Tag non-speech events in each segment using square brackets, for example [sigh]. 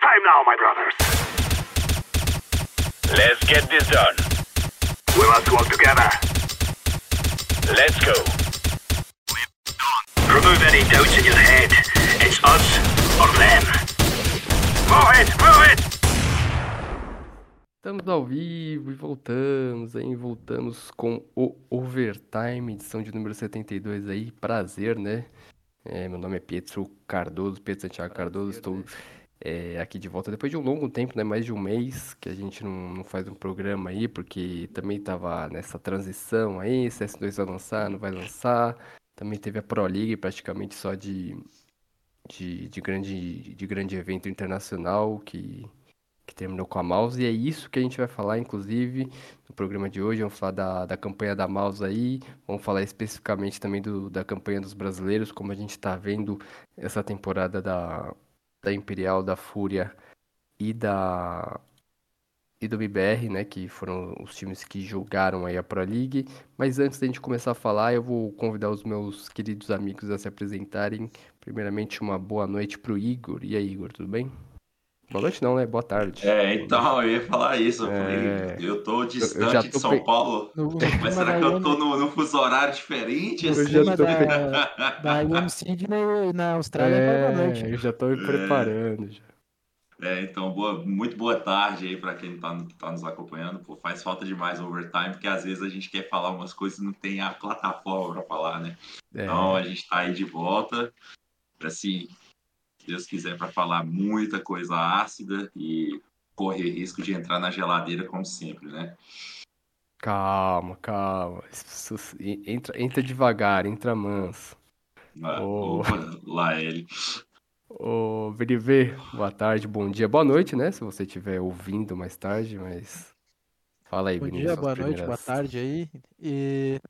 time now, my brothers. Let's get this done. We must work together. Let's go. Remove any doubts in your head. It's us or them. Move it, move it! Estamos ao vivo e voltamos, hein? Voltamos com o Overtime, edição de número 72 aí. Prazer, né? É, meu nome é Pietro Cardoso, Pietro Santiago Cardoso. Estou é, aqui de volta depois de um longo tempo, né? Mais de um mês que a gente não, não faz um programa aí, porque também estava nessa transição aí. CS2 vai lançar, não vai lançar. Também teve a Pro League praticamente só de, de, de grande, de grande evento internacional que que terminou com a Mouse, e é isso que a gente vai falar, inclusive, no programa de hoje. Vamos falar da, da campanha da Mouse aí, vamos falar especificamente também do, da campanha dos brasileiros, como a gente está vendo essa temporada da, da Imperial, da Fúria e da e do BBR, né, que foram os times que jogaram aí a Pro League. Mas antes da gente começar a falar, eu vou convidar os meus queridos amigos a se apresentarem. Primeiramente, uma boa noite para o Igor. E aí, Igor, tudo bem? Boa noite não, né? Boa tarde. É, então, eu ia falar isso. Eu, É. falei, eu tô Eu distante já de tô São pe- Paulo, No, mas será da que eu tô no, no fuso horário diferente? Eu assim? já clima tô da, pe- da IM Sydney na Austrália é boa noite. É, eu já tô me preparando. Já. É, então, boa, muito boa tarde aí pra quem tá, tá nos acompanhando. Pô, faz falta demais o overtime, porque às vezes a gente quer falar umas coisas e não tem a plataforma pra falar, né? É, Então a gente tá aí de volta, assim, se Deus quiser, pra falar muita coisa ácida e correr risco de entrar na geladeira, como sempre, né? calma, calma. Entra, entra devagar, entra manso. Ah, Oh. Opa, lá ele. Ô, VDV, boa tarde, bom dia, boa noite, né? Se você estiver ouvindo mais tarde, mas. Fala aí, Bom Vinícius. dia, boa noite, boa primeiras- tarde aí. E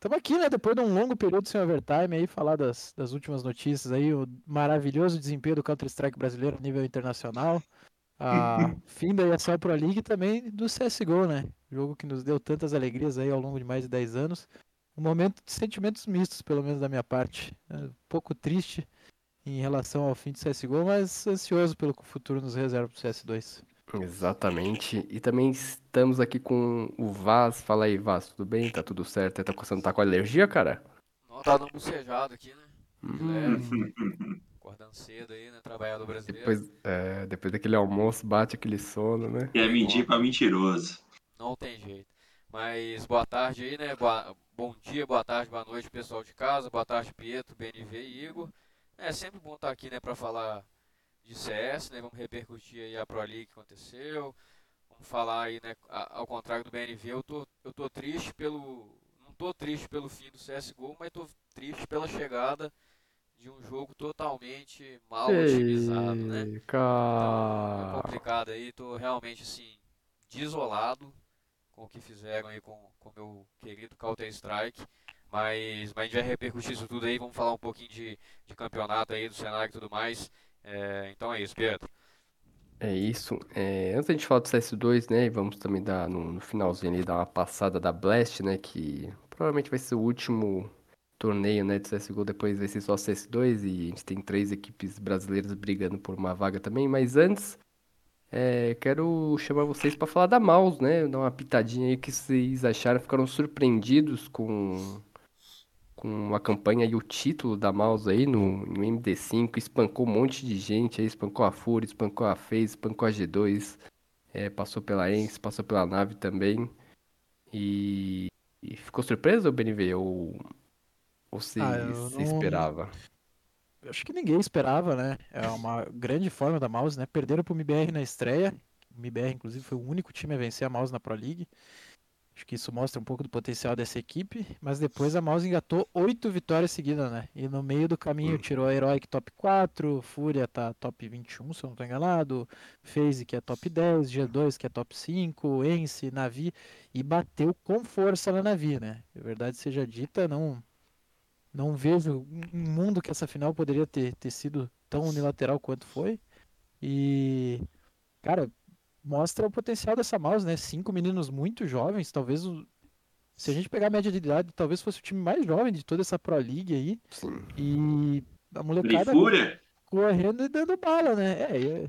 estamos aqui, né? Depois de um longo período sem overtime aí, falar das, das últimas notícias aí, o maravilhoso desempenho do Counter-Strike brasileiro a nível internacional. A [laughs] fim da ESL Pro League e também do CSGO, né? Jogo que nos deu tantas alegrias aí ao longo de mais de 10 anos. Um momento de sentimentos mistos, pelo menos da minha parte. É Um pouco triste em relação ao fim do CSGO, mas ansioso pelo que o futuro nos reserva pro CS2. Exatamente. E também estamos aqui com o Vaz. Fala aí, Vaz, tudo bem? Tá tudo certo? Tá coçando, tá com alergia, cara? Não, tá dando bucejado aqui, né? Hum. acordando cedo aí, né? Trabalhador brasileiro. Depois, é, depois daquele almoço, bate aquele sono, né? Quer mentir pra mentiroso. Não tem jeito. Mas boa tarde aí, né? Boa- bom dia, boa tarde, boa noite, pessoal de casa. Boa tarde, Pietro, BNV e Igor. É sempre bom estar aqui, né, pra falar de CS, né? Vamos repercutir aí a Pro League que aconteceu. Vamos falar aí, né? Ao contrário do BNV, eu tô, eu tô triste pelo. Não tô triste pelo fim do CSGO, mas tô triste pela chegada de um jogo totalmente mal otimizado, né? Ei, Então, é complicado aí, tô realmente assim, desolado com o que fizeram aí com o meu querido Counter-Strike. Mas, mas a gente vai repercutir isso tudo aí, vamos falar um pouquinho de, de campeonato aí, do cenário e tudo mais. É, então é isso, Pedro. É isso. É, antes da gente falar do CS2, né? Vamos também dar no, no finalzinho ali dar uma passada da Blast, né? Que provavelmente vai ser o último torneio, né? De CSGO. Depois vai ser só CS2 e a gente tem três equipes brasileiras brigando por uma vaga também. Mas antes, é, quero chamar vocês para falar da Mouse, né? Dar uma pitadinha aí que vocês acharam. Ficaram surpreendidos com com a campanha e o título da Mouse aí no, no MD5, espancou um monte de gente aí, espancou a Fúria, espancou a FaZe, espancou a G2, é, passou pela ENS, passou pela nave também. E, e ficou surpreso, BNV? Ou, ou você, Ah, eu você não- esperava? Eu Acho que ninguém esperava, né? É uma grande forma da Mouse, né? Perderam pro MBR na estreia. O MBR, inclusive, foi o único time a vencer a Mouse na Pro League. Acho que isso mostra um pouco do potencial dessa equipe. Mas depois a Mouse engatou oito vitórias seguidas, né? E no meio do caminho tirou a Heroic top 4, Fúria tá top 21, se eu não tô enganado, FaZe que é top 10, G2 que é top 5, Ence, Navi. E bateu com força na Navi, né? A verdade seja dita, não não vejo um mundo que essa final poderia ter, ter sido tão unilateral quanto foi. E, cara, mostra o potencial dessa mouse, né? Cinco meninos muito jovens, talvez o- se a gente pegar a média de idade, talvez fosse o time mais jovem de toda essa Pro League aí. Sim. E a molecada Fúria? correndo e dando bala, né? É, é,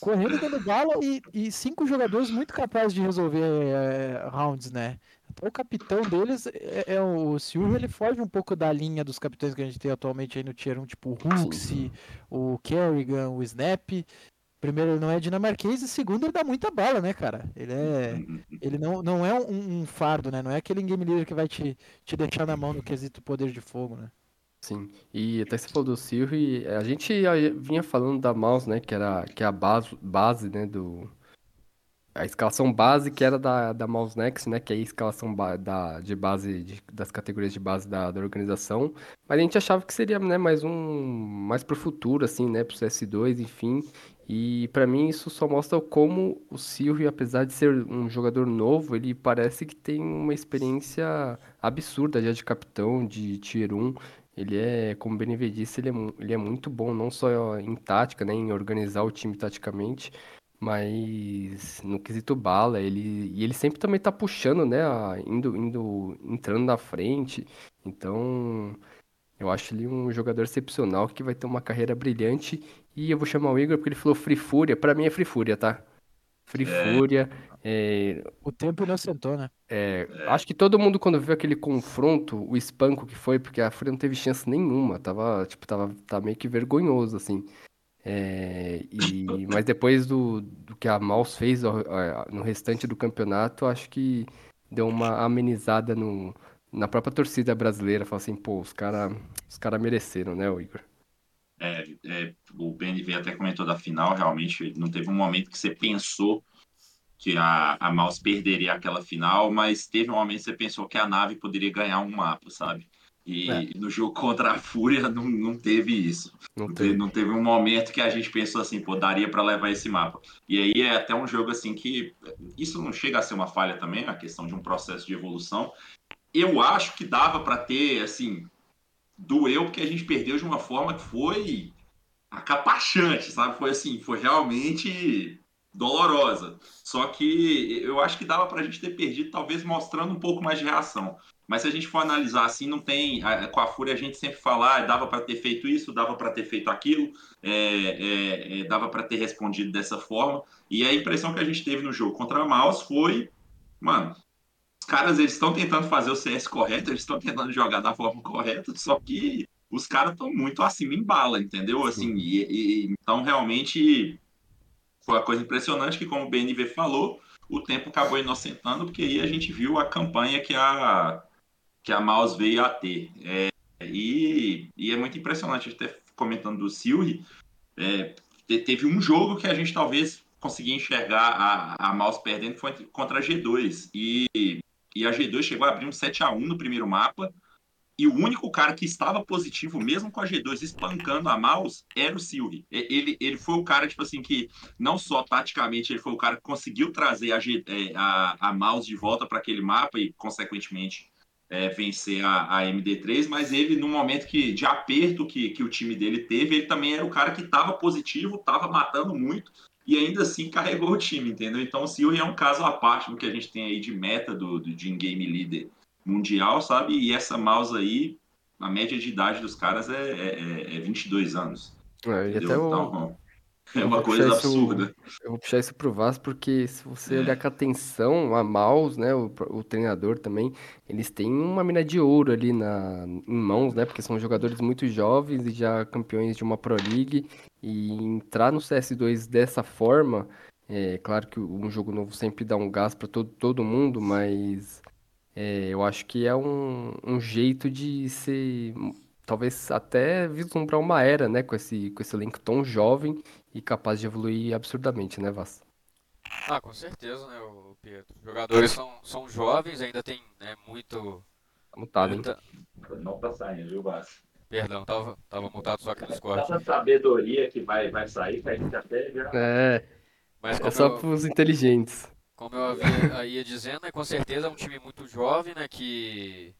correndo e dando bala e, e cinco jogadores muito capazes de resolver é, rounds, né? Até o capitão deles é, é o Silvio, ele foge um pouco da linha dos capitães que a gente tem atualmente aí no Tier 1, tipo o Hooks, o Kerrigan, o Snap. Primeiro, ele não é dinamarquês e segundo, ele dá muita bala, né, cara? Ele é. Ele não, não é um, um fardo, né? Não é aquele game leader que vai te, te deixar na mão no quesito poder de fogo, né? Sim, e até você falou do Silvio, a gente vinha falando da Mouse, né, que era que é a base, base, né, do... A escalação base que era da, da Mouse Next, né, que é a escalação ba- da, de base, de- das categorias de base da, da organização, mas a gente achava que seria, né, mais um, mais pro futuro, assim, né, pro CS2, enfim, e pra mim isso só mostra como o Silvio, apesar de ser um jogador novo, ele parece que tem uma experiência absurda já de capitão, de Tier 1, ele é, como o Benevê disse, ele é, ele é muito bom, não só em tática, né, em organizar o time taticamente, mas no quesito bala, ele, e ele sempre também tá puxando, né, a- indo, indo, entrando na frente, então eu acho ele um jogador excepcional que vai ter uma carreira brilhante, e eu vou chamar o Igor porque ele falou Free Fúria, pra mim é Free Fúria, tá? Free Fúria, é, O tempo inocentou, né? é, acho que todo mundo quando viu aquele confronto, o espanco que foi, porque a Fúria não teve chance nenhuma, tava, tipo, tava, tá meio que vergonhoso, assim. É, e, mas depois do, do que a Maus fez no restante do campeonato, acho que deu uma amenizada no, na própria torcida brasileira, falou assim, pô, os cara, os cara mereceram, né, o Igor? É, é, o BNV até comentou da final, realmente não teve um momento que você pensou que a, a Mouse perderia aquela final, mas teve um momento que você pensou que a nave poderia ganhar um mapa, sabe? E É. no jogo contra a Fúria [laughs] não, não teve isso. Não teve, não teve um momento que a gente pensou assim, pô, daria para levar esse mapa. E aí é até um jogo assim que isso não chega a ser uma falha também, é a questão de um processo de evolução. Eu acho que dava para ter assim, doeu porque a gente perdeu de uma forma que foi acapachante, sabe? Foi assim, foi realmente dolorosa. Só que eu acho que dava pra gente ter perdido, talvez mostrando um pouco mais de reação. Mas se a gente for analisar assim, não tem. a- Com a Fúria a gente sempre fala, ah, dava para ter feito isso, dava para ter feito aquilo, é, é, é, dava para ter respondido dessa forma. E a impressão que a gente teve no jogo contra a Maus foi, mano, caras eles estão tentando fazer o CS correto, eles estão tentando jogar da forma correta, só que os caras estão muito acima em bala, entendeu? Assim, e, e- então realmente foi uma coisa impressionante que, como o BNV falou, o tempo acabou inocentando, porque aí a gente viu a campanha que a, que a Maus veio a ter. É, e, e é muito impressionante, até comentando do Silri, é, te- teve um jogo que a gente talvez conseguia enxergar a, a Maus perdendo, que foi contra a G2. E, e a G2 chegou a abrir um 7 a 1 no primeiro mapa, e o único cara que estava positivo, mesmo com a G2 espancando a Maus, era o Silri. E- Ele, ele foi o cara, tipo assim, que não só taticamente, ele foi o cara que conseguiu trazer a, G- é, a, a Maus de volta para aquele mapa e, consequentemente, é, vencer a, a MD3, mas ele, no momento que, de aperto que, que o time dele teve, ele também era o cara que estava positivo, estava matando muito e ainda assim carregou o time, entendeu? Então o Silri é um caso à parte do que a gente tem aí de meta do, do de in-game leader mundial, sabe? E essa mouse aí, a média de idade dos caras é, é, é 22 anos. É, e até o, Então, é uma coisa isso- absurda. Eu vou puxar isso pro Vasco porque se você olhar com atenção, a Maus, né, o, o treinador também, eles têm uma mina de ouro ali na, em mãos, né, porque são jogadores muito jovens e já campeões de uma Pro League e entrar no CS2 dessa forma, é claro que um jogo novo sempre dá um gás para todo, todo mundo, mas é, eu acho que é um, um jeito de ser, talvez até vislumbrar uma era, né, com esse, com esse elenco tão jovem e capaz de evoluir absurdamente, né, Vaz? Ah, com certeza, né, o Pedro. Os jogadores são, são jovens, ainda tem né, muito. Tá mutado, hein? muita- Não tá saindo, viu, Bas? Perdão, tava, tava mutado só aqui no Discord. Essa sabedoria que vai, vai sair, que a gente até já. É, Mas é como só eu, pros inteligentes. como eu havia, ia dizendo, né, com certeza é um time muito jovem, né, que,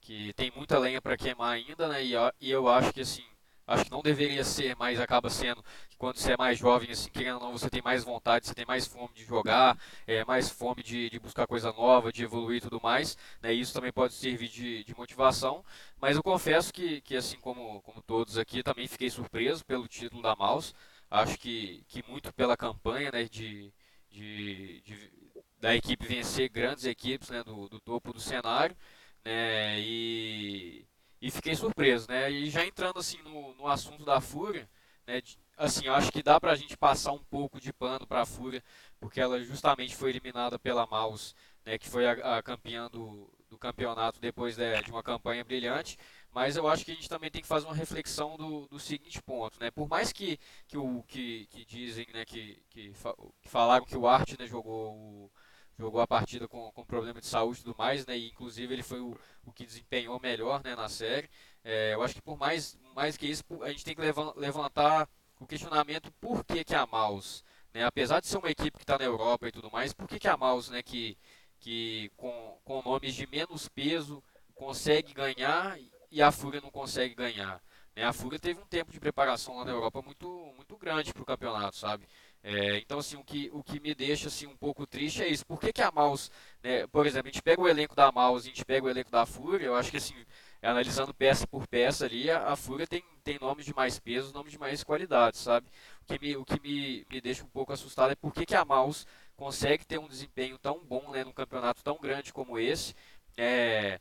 que tem muita lenha para queimar ainda, né, e, e eu acho que assim, acho que não deveria ser, mas acaba sendo que quando você é mais jovem, assim, querendo ou não, você tem mais vontade, você tem mais fome de jogar, é, mais fome de, de buscar coisa nova, de evoluir e tudo mais, né? Isso também pode servir de, de motivação, mas eu confesso que, que assim como, como todos aqui, também fiquei surpreso pelo título da Mouse, acho que, que muito pela campanha, né, de, de, de da equipe vencer grandes equipes, né, do, do topo do cenário, né, e, e fiquei surpreso, né, e já entrando assim no, no assunto da Fúria, né, de, assim, acho que dá pra gente passar um pouco de pano para a Fúria, porque ela justamente foi eliminada pela Maus, né, que foi a, a campeã do, do campeonato depois de, de, uma campanha brilhante, mas eu acho que a gente também tem que fazer uma reflexão do, do seguinte ponto, né, por mais que, que, o, que, que dizem, né, que, que, que falaram que o Art né, jogou o jogou a partida com, com problema de saúde e tudo mais, né? E inclusive ele foi o, o que desempenhou melhor né, na série. É, eu acho que por mais, mais que isso, a gente tem que levantar o questionamento por que, que a Maus, né, apesar de ser uma equipe que está na Europa e tudo mais, por que, que a Maus, né, que, que com, com nomes de menos peso, consegue ganhar e a Fúria não consegue ganhar? Né? A Fúria teve um tempo de preparação lá na Europa muito, muito grande para o campeonato, sabe? É, então, assim, o que, o que me deixa assim, um pouco triste é isso. Por que, que a Maus, né, por exemplo, a gente pega o elenco da Maus e a gente pega o elenco da Fúria, eu acho que assim, analisando peça por peça ali, a, a Fúria tem, tem nomes de mais peso, nomes de mais qualidade, sabe? O que me, o que me, me deixa um pouco assustado é por que, que a Maus consegue ter um desempenho tão bom né, num campeonato tão grande como esse é,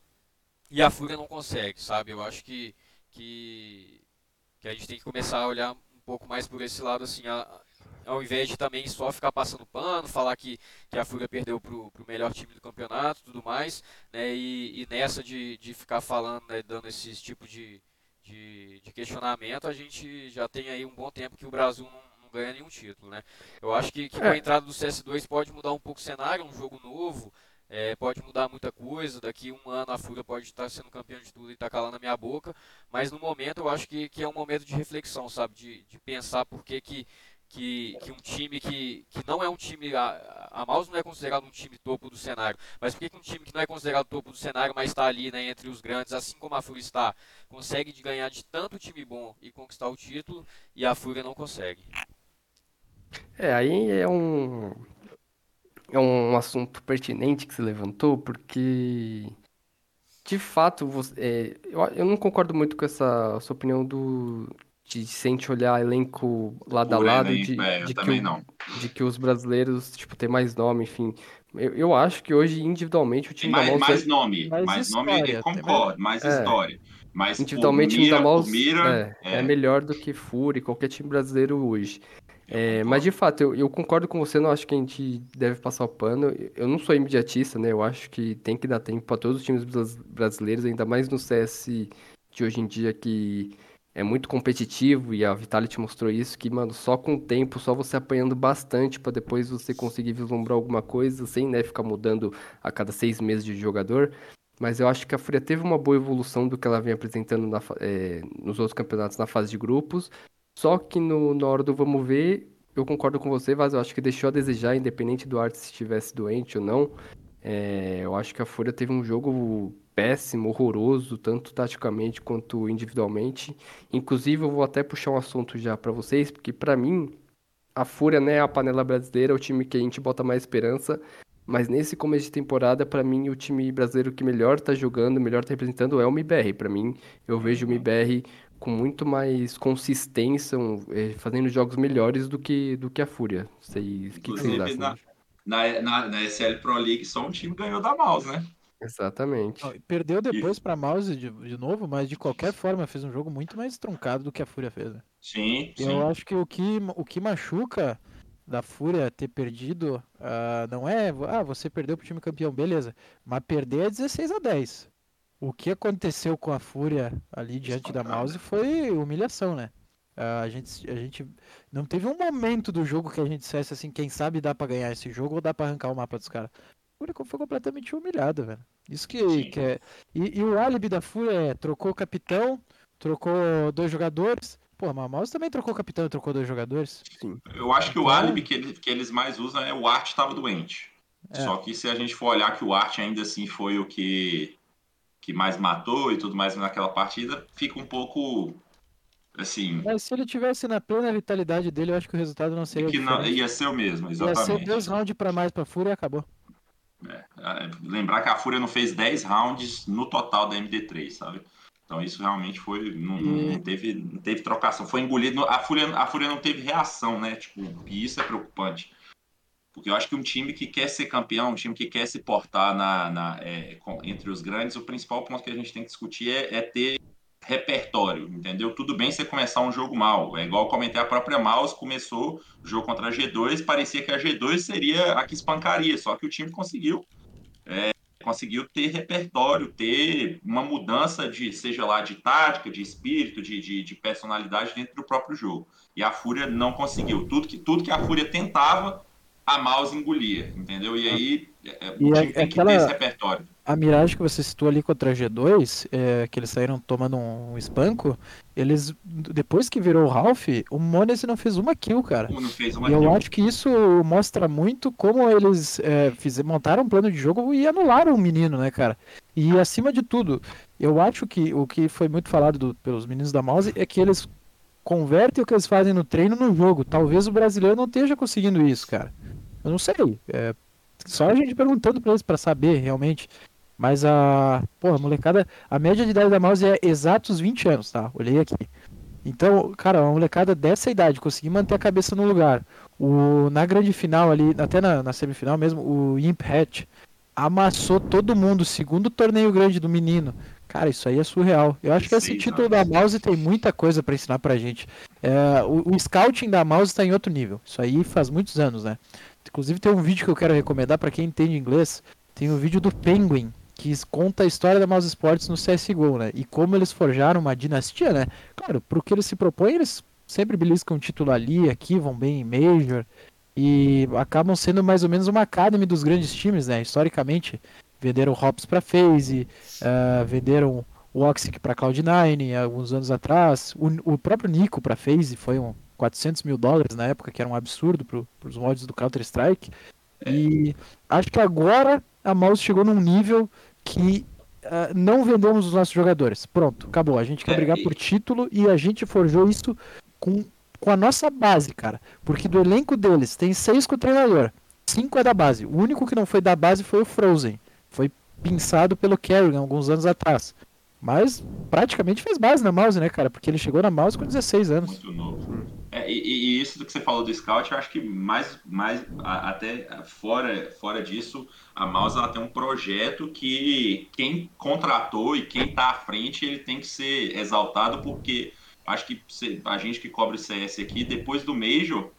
e a Fúria não consegue, sabe? Eu acho que, que, que a gente tem que começar a olhar um pouco mais por esse lado, assim, a, ao invés de também só ficar passando pano, falar que, que a Fúria perdeu para o melhor time do campeonato tudo mais, né, e, e nessa de, de ficar falando, né, dando esse tipo de, de, de, questionamento, a gente já tem aí um bom tempo que o Brasil não, não ganha nenhum título, né. Eu acho que, que com a é. entrada do CS2 pode mudar um pouco o cenário, um jogo novo, é, pode mudar muita coisa, daqui um ano a Fúria pode estar sendo campeão de tudo e estar tá calando a minha boca, mas no momento eu acho que, que é um momento de reflexão, sabe, de, de pensar por que, que que, que um time que, que não é um time. A, a Maus não é considerado um time topo do cenário. Mas por que, que um time que não é considerado topo do cenário, mas está ali né, entre os grandes, assim como a Fúria está, consegue de ganhar de tanto time bom e conquistar o título e a Fúria não consegue? É, aí é um. É um assunto pertinente que se levantou, porque de fato, você, é, eu, eu não concordo muito com essa sua opinião do, de sente olhar elenco lado a lado, de, é, de, que o, de que os brasileiros, tipo, tem mais nome, enfim. Eu, eu acho que hoje, individualmente, o time tem mais, da. Mais nome, mais, mais nome, eu concordo, mais é. história. Mas individualmente, o time da Mouse mira, é, é. é, melhor do que Fury, qualquer time brasileiro hoje. É, mas de fato, eu, eu, concordo com você, não acho que a gente deve passar o pano. Eu não sou imediatista, né? Eu acho que tem que dar tempo para todos os times brasileiros, ainda mais no CS de hoje em dia que é muito competitivo e a Vitality mostrou isso, que, mano, só com o tempo, só você apanhando bastante para depois você conseguir vislumbrar alguma coisa, sem, né, ficar mudando a cada seis meses de jogador. Mas eu acho que a Fúria teve uma boa evolução do que ela vem apresentando na, é, nos outros campeonatos na fase de grupos. Só que no, na do vamos ver, eu concordo com você, Vaz, eu acho que deixou a desejar, independente do Arte se estivesse doente ou não. É, eu acho que a Fúria teve um jogo péssimo, horroroso, tanto taticamente quanto individualmente. Inclusive, eu vou até puxar um assunto já para vocês, porque para mim a Fúria, né, a panela brasileira, é o time que a gente bota mais esperança. Mas nesse começo de temporada, para mim, o time brasileiro que melhor tá jogando, melhor tá representando é o MBR. Para mim, eu vejo o MBR com muito mais consistência, é, fazendo jogos melhores do que, do que a Fúria. Vocês, que, que vocês acham? Na, na, na, na SL Pro League, só um time ganhou da Mouse, né? Exatamente. Perdeu depois para Mouse de, de novo, mas de qualquer forma fez um jogo muito mais truncado do que a Fúria fez. Né? Sim, sim. Eu acho que o que, o que machuca da Fúria ter perdido uh, não é, ah, você perdeu pro time campeão, beleza. Mas perder é 16 a 10. O que aconteceu com a Fúria ali diante da Mouse foi humilhação, né? Uh, a, gente, a gente não teve um momento do jogo que a gente dissesse assim, quem sabe dá para ganhar esse jogo ou dá para arrancar o mapa dos caras. Fúria foi completamente humilhado, velho. Isso que, que é. E, e, o álibi da Fúria é: trocou o capitão, trocou dois jogadores. Pô, mas Mouse também trocou o capitão e trocou dois jogadores. Sim. Eu acho que o álibi que, ele, que eles mais usam é o Art estava doente. É. Só que se a gente for olhar que o Art ainda assim foi o que, que mais matou e tudo mais naquela partida, fica um pouco Assim, Mas se ele tivesse na plena vitalidade dele, eu acho que o resultado não seria que não, ia ser o mesmo, Ia ser exatamente. dois rounds pra mais pra Fúria e acabou. É, lembrar que a Fúria não fez 10 rounds no total da MD3, sabe? Então isso realmente foi. Não, não- não teve, não teve trocação. Foi engolido. A Fúria, a Fúria não teve reação, né? Tipo, e isso é preocupante. Porque eu acho que um time que quer ser campeão, um time que quer se portar na, na- é, entre os grandes, o principal ponto que a gente tem que discutir é, é ter repertório, entendeu? Tudo bem você começar um jogo mal. É igual comentei, a própria Mouse começou o jogo contra a G2, parecia que a G2 seria a que espancaria, só que o time conseguiu é, conseguiu ter repertório, ter uma mudança de, seja lá, de tática, de espírito, de, de, de personalidade dentro do próprio jogo. E a Fúria não conseguiu. Tudo que, tudo que a Fúria tentava, a Mouse engolia, entendeu? E aí é, E o é- time tem que aquela- ter esse repertório. A Mirage que você citou ali contra a G2, é, que eles saíram tomando um espanco, eles, depois que virou o Ralph, o Mones não fez uma kill, cara. Não fez uma E eu kill. acho que isso mostra muito como eles é, montaram um plano de jogo e anularam o menino, né, cara? E acima de tudo, eu acho que o que foi muito falado do- pelos meninos da Mouse é que eles convertem o que eles fazem no treino no jogo. Talvez o brasileiro não esteja conseguindo isso, cara. Eu não sei. É só a gente perguntando pra eles pra saber realmente. Mas a. Pô, a molecada. A média de idade da Mouse é exatos 20 anos, tá? Olhei aqui. Então, cara, uma molecada dessa idade conseguir manter a cabeça no lugar. O, na grande final ali, até na, na semifinal mesmo, o Imp Hatch amassou todo mundo, segundo torneio grande do menino. Cara, isso aí é surreal. Eu acho que esse título da anos. Mouse tem muita coisa pra ensinar pra gente. É, o, o scouting da Mouse tá em outro nível. Isso aí faz muitos anos, né? Inclusive tem um vídeo que eu quero recomendar pra quem entende inglês. Tem o vídeo do Penguin, que conta a história da Mouse Sports no CSGO, né? E como eles forjaram uma dinastia, né? Claro, pro que eles se propõem, eles sempre beliscam um título ali, aqui, vão bem em Major. E acabam sendo mais ou menos uma academy dos grandes times, né? Historicamente, venderam Hops pra FaZe, ah, venderam o Oxic pra Cloud9 alguns anos atrás. O, o próprio Nico pra FaZe foi um 400 mil dólares na época, que era um absurdo pro, pros mods do Counter-Strike. E acho que agora a Mouse chegou num nível que ah, não vendemos os nossos jogadores. Pronto, acabou. A gente quer É, brigar por título e a gente forjou isso com, com a nossa base, cara. Porque do elenco deles tem seis com o treinador, cinco é da base. O único que não foi da base foi o Frozen. Foi pinçado pelo Kerrigan alguns anos atrás. Mas praticamente fez base na Mouse, né, cara? Porque ele chegou na Mouse com 16 anos. Muito novo. É, e, e isso do que você falou do Scout, eu acho que mais, mais a- até fora, fora disso, a Mouse ela tem um projeto que quem contratou e quem está à frente, ele tem que ser exaltado, porque acho que a gente que cobre CS aqui, depois do Major,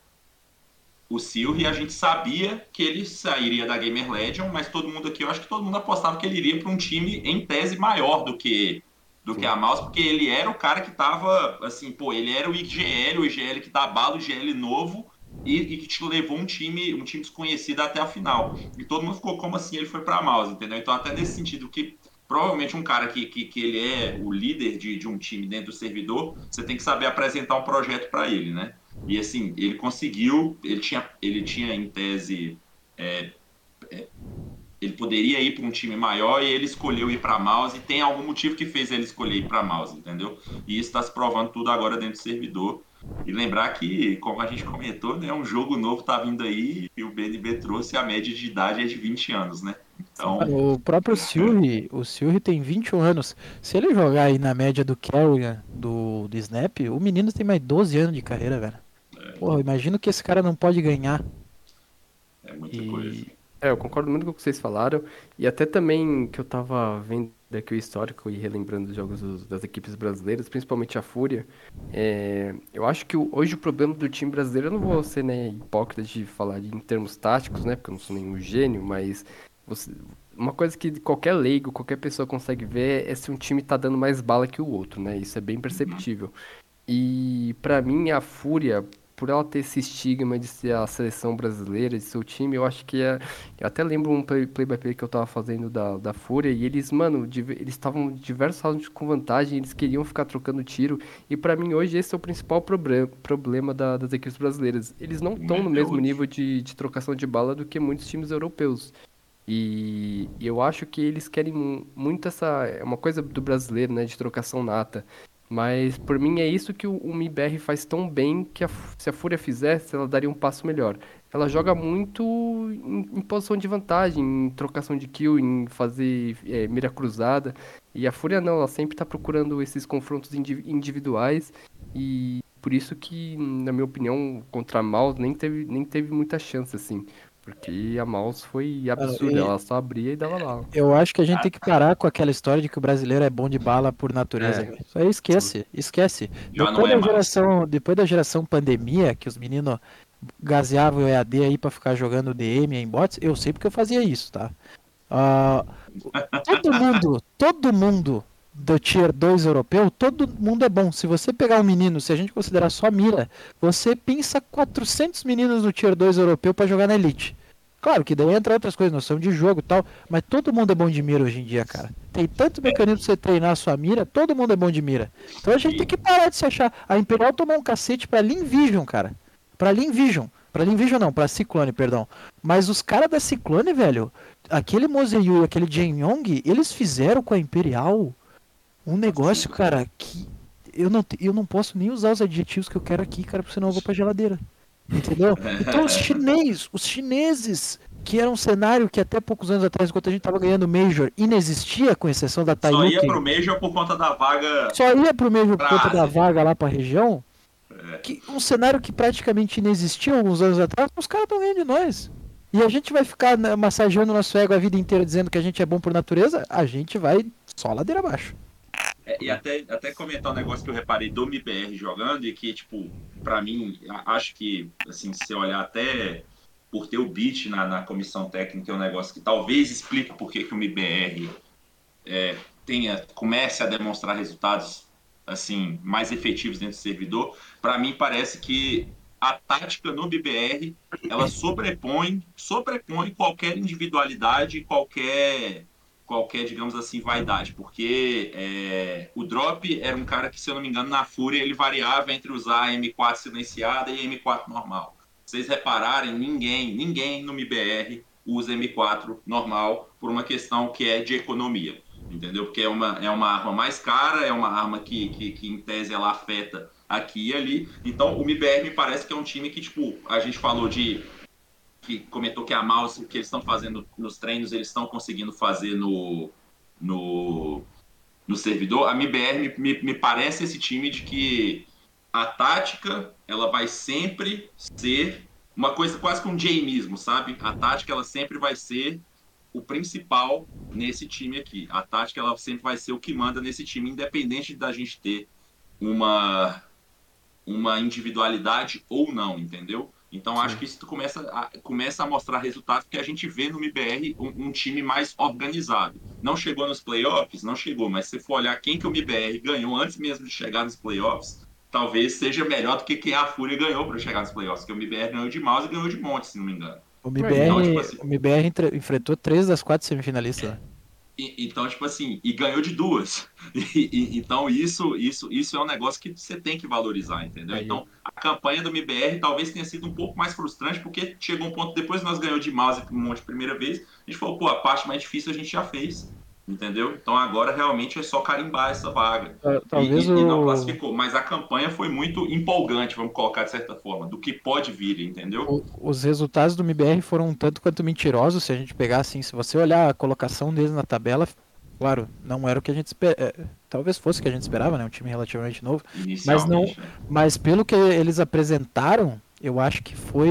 o Silri, a gente sabia que ele sairia da Gamer Legend, mas todo mundo aqui, eu acho que todo mundo apostava que ele iria para um time em tese maior do que do que a Mouse, porque ele era o cara que tava, assim, pô, ele era o IGL, o IGL que dá bala, o IGL novo, e, e que te levou um time, um time desconhecido até a final. E todo mundo ficou como assim ele foi pra Mouse, entendeu? Então, até nesse sentido que provavelmente um cara que, que, que ele é o líder de, de um time dentro do servidor, você tem que saber apresentar um projeto para ele, né? E assim, ele conseguiu, ele tinha, ele tinha em tese. é, ele poderia ir para um time maior e ele escolheu ir para Mouse e tem algum motivo que fez ele escolher ir para Mouse, entendeu? E isso está se provando tudo agora dentro do servidor. E lembrar que, como a gente comentou, né, um jogo novo tá vindo aí e o BNB trouxe a média de idade é de 20 anos, né? Então, O próprio Silri, o Silri tem 21 anos. Se ele jogar aí na média do Kerrigan, do, do Snap, o menino tem mais 12 anos de carreira, velho. Porra, imagino que esse cara não pode ganhar. é muita coisa. É, eu concordo muito com o que vocês falaram. E até também que eu tava vendo aqui o histórico e relembrando os jogos dos- das equipes brasileiras, principalmente a Fúria. é, eu acho que o- hoje o problema do time brasileiro, eu não vou ser né, hipócrita de falar em termos táticos, né? Porque eu não sou nenhum gênio, mas você- uma coisa que qualquer leigo, qualquer pessoa consegue ver é se um time tá dando mais bala que o outro, né? Isso é bem perceptível. E pra mim a Fúria, por ela ter esse estigma de ser a seleção brasileira, de ser o time, eu acho que é. Eu até lembro um play, play que eu tava fazendo da, da Fúria e eles, mano, eles estavam diversos rounds com vantagem, eles queriam ficar trocando tiro. E pra mim hoje esse é o principal problema da- das equipes brasileiras. Eles não estão no mesmo nível de, de trocação de bala do que muitos times europeus. E eu acho que eles querem mu- muito essa. É uma coisa do brasileiro, né? De trocação nata. Mas por mim é isso que o, o MIBR faz tão bem que a se a Fúria fizesse, ela daria um passo melhor. Ela joga muito em, em posição de vantagem, em trocação de kill, em fazer é, mira cruzada. E a Fúria não, ela sempre tá procurando esses confrontos indi- individuais. E por isso que, na minha opinião, contra a Mouse nem teve, nem teve muita chance, assim. Porque a Mouse foi absurda, e- ela só abria e dava lá. Eu acho que a gente tem que parar com aquela história de que o brasileiro é bom de bala por natureza. É. Isso aí esquece, esquece. Já Depois não é da mais. geração, depois da geração pandemia, que os meninos gaseavam o EAD aí pra ficar jogando DM em bots, eu sei porque eu fazia isso, tá? Ah, [laughs] todo mundo, todo mundo do Tier 2 europeu, todo mundo é bom. Se você pegar um menino, se a gente considerar só mira, você pinça 400 meninos no Tier 2 europeu pra jogar na Elite. Claro que daí entra outras coisas, noção de jogo e tal, mas todo mundo é bom de mira hoje em dia, cara. Tem tanto mecanismo pra você treinar a sua mira, todo mundo é bom de mira. Então a gente tem que parar de se achar. A Imperial tomou um cacete pra Lean Vision, cara. Pra Lean Vision. Pra Lean Vision não, pra Ciclone, perdão. Mas os caras da Ciclone, velho, aquele Moseyu e aquele Jin Yong, eles fizeram com a Imperial um negócio, cara, que eu não, eu não posso nem usar os adjetivos que eu quero aqui, cara, porque senão eu vou pra geladeira. Entendeu? Então os chineses, os chineses, que era um cenário que até poucos anos atrás, enquanto a gente tava ganhando Major, inexistia, com exceção da Só Taiyuki. ia pro Major por conta da vaga. Só ia pro Major por conta da vaga lá pra região. É. Que, um cenário que praticamente inexistia alguns anos atrás, os caras estão ganhando de nós. E a gente vai ficar massageando nosso ego a vida inteira dizendo que a gente é bom por natureza, a gente vai só ladeira abaixo. É, e até, até comentar um negócio que eu reparei do MBR jogando e que, tipo, pra mim, acho que, assim, se olhar até por ter o beat na, na comissão técnica, é um negócio que talvez explique por que que o MBR é, tenha, comece a demonstrar resultados, assim, mais efetivos dentro do servidor. Pra mim, parece que a tática no BBR, ela sobrepõe, sobrepõe qualquer individualidade, qualquer qualquer, digamos assim, vaidade, porque é, o Drop era um cara que, se eu não me engano, na Fúria ele variava entre usar a M4 silenciada e a M4 normal. Vocês repararem, ninguém, ninguém no MBR usa M4 normal por uma questão que é de economia, entendeu? Porque é uma, é uma arma mais cara, é uma arma que, que, que em tese ela afeta aqui e ali. Então o MBR me parece que é um time que, tipo, a gente falou de que comentou que a mouse que eles estão fazendo nos treinos, eles estão conseguindo fazer no, no, no servidor. A MBR me, me, me parece esse time de que a tática ela vai sempre ser uma coisa quase que um jaimismo, sabe? A tática ela sempre vai ser o principal nesse time aqui. A tática ela sempre vai ser o que manda nesse time, independente da gente ter uma uma individualidade ou não, entendeu? Então acho que isso começa a, começa a mostrar resultados que a gente vê no MBR um, um time mais organizado. Não chegou nos playoffs, não chegou, mas se for olhar quem que o MBR ganhou antes mesmo de chegar nos playoffs, talvez seja melhor do que quem a Fúria ganhou para chegar nos playoffs, porque o MBR ganhou de mouse e ganhou de monte, se não me engano. O MBR, Então, tipo assim- o MBR enfrentou três das quatro semifinalistas. né? E- então, tipo assim, e ganhou de duas. [laughs] E- e- então, isso, isso, isso é um negócio que você tem que valorizar, entendeu? Aí. Então, a campanha do MBR talvez tenha sido um pouco mais frustrante, porque chegou um ponto, depois nós ganhamos de mouse um monte de primeira vez, a gente falou, pô, a parte mais difícil a gente já fez. Entendeu? Então agora realmente é só carimbar essa vaga. Ta- Talvez e, e- e não o. classificou. Mas a campanha foi muito empolgante, vamos colocar de certa forma, do que pode vir, entendeu? o- Os resultados do MBR foram um tanto quanto mentirosos, se a gente pegar assim, se você olhar a colocação deles na tabela, claro, não era o que a gente esperava. Talvez fosse o que a gente esperava, né? Um time relativamente novo. Inicialmente. né? Mas pelo que eles apresentaram, eu acho que foi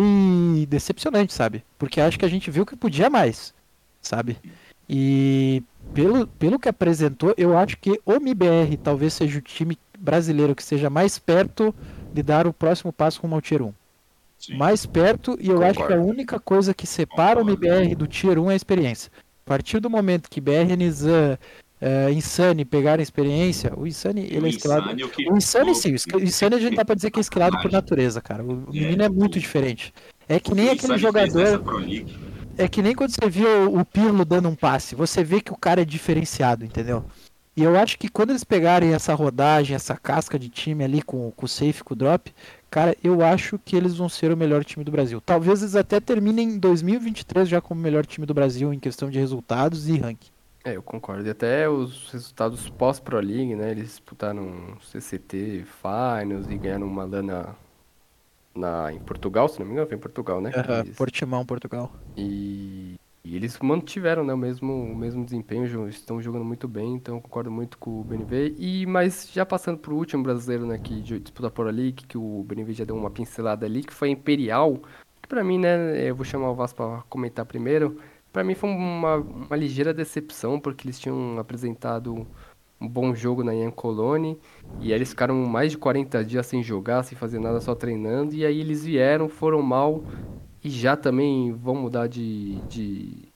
decepcionante, sabe? Porque acho que a gente viu que podia mais, sabe? E pelo, pelo que apresentou, eu acho que o MBR talvez seja o time brasileiro que seja mais perto de dar o próximo passo com o Tier 1. Sim. Mais perto, e eu acho que a Concordo. única coisa que separa o Concordo. MBR do Tier 1 é a experiência. A partir do momento que BR, Nizam, uh, Insane pegaram experiência, o Insane ele é escalado. Insane, o que- O Insane o- sim, o o Insane a gente dá pra dizer que é esquilado por natureza, cara. O o menino é muito diferente. É que nem o aquele Insane fez nessa jogador. É que nem quando você vê o, o Pirlo dando um passe. Você vê que o cara é diferenciado, entendeu? E eu acho que quando eles pegarem essa rodagem, essa casca de time ali com, com o safe, com o drop, cara, eu acho que eles vão ser o melhor time do Brasil. Talvez eles até terminem em 2023 já como o melhor time do Brasil em questão de resultados e ranking. É, eu concordo. E até os resultados pós-Pro League, né? Eles disputaram CCT Finals e ganharam uma lana na, em Portugal, se não me engano, foi em Portugal, né? Eles- Portimão, Portugal. E, e eles mantiveram, né, o mesmo, o mesmo desempenho, estão jogando muito bem, então eu concordo muito com o BNV. E, mas já passando pro último brasileiro, né, que disputa a Pro League, que o BNV já deu uma pincelada ali, que foi a Imperial, que pra mim, né, eu vou chamar o Vasco pra comentar primeiro, pra mim foi uma, uma ligeira decepção, porque eles tinham apresentado um bom jogo na Ian Colony, e aí eles ficaram mais de 40 dias sem jogar, sem fazer nada, só treinando, e aí eles vieram, foram mal, e já também vão mudar de, de,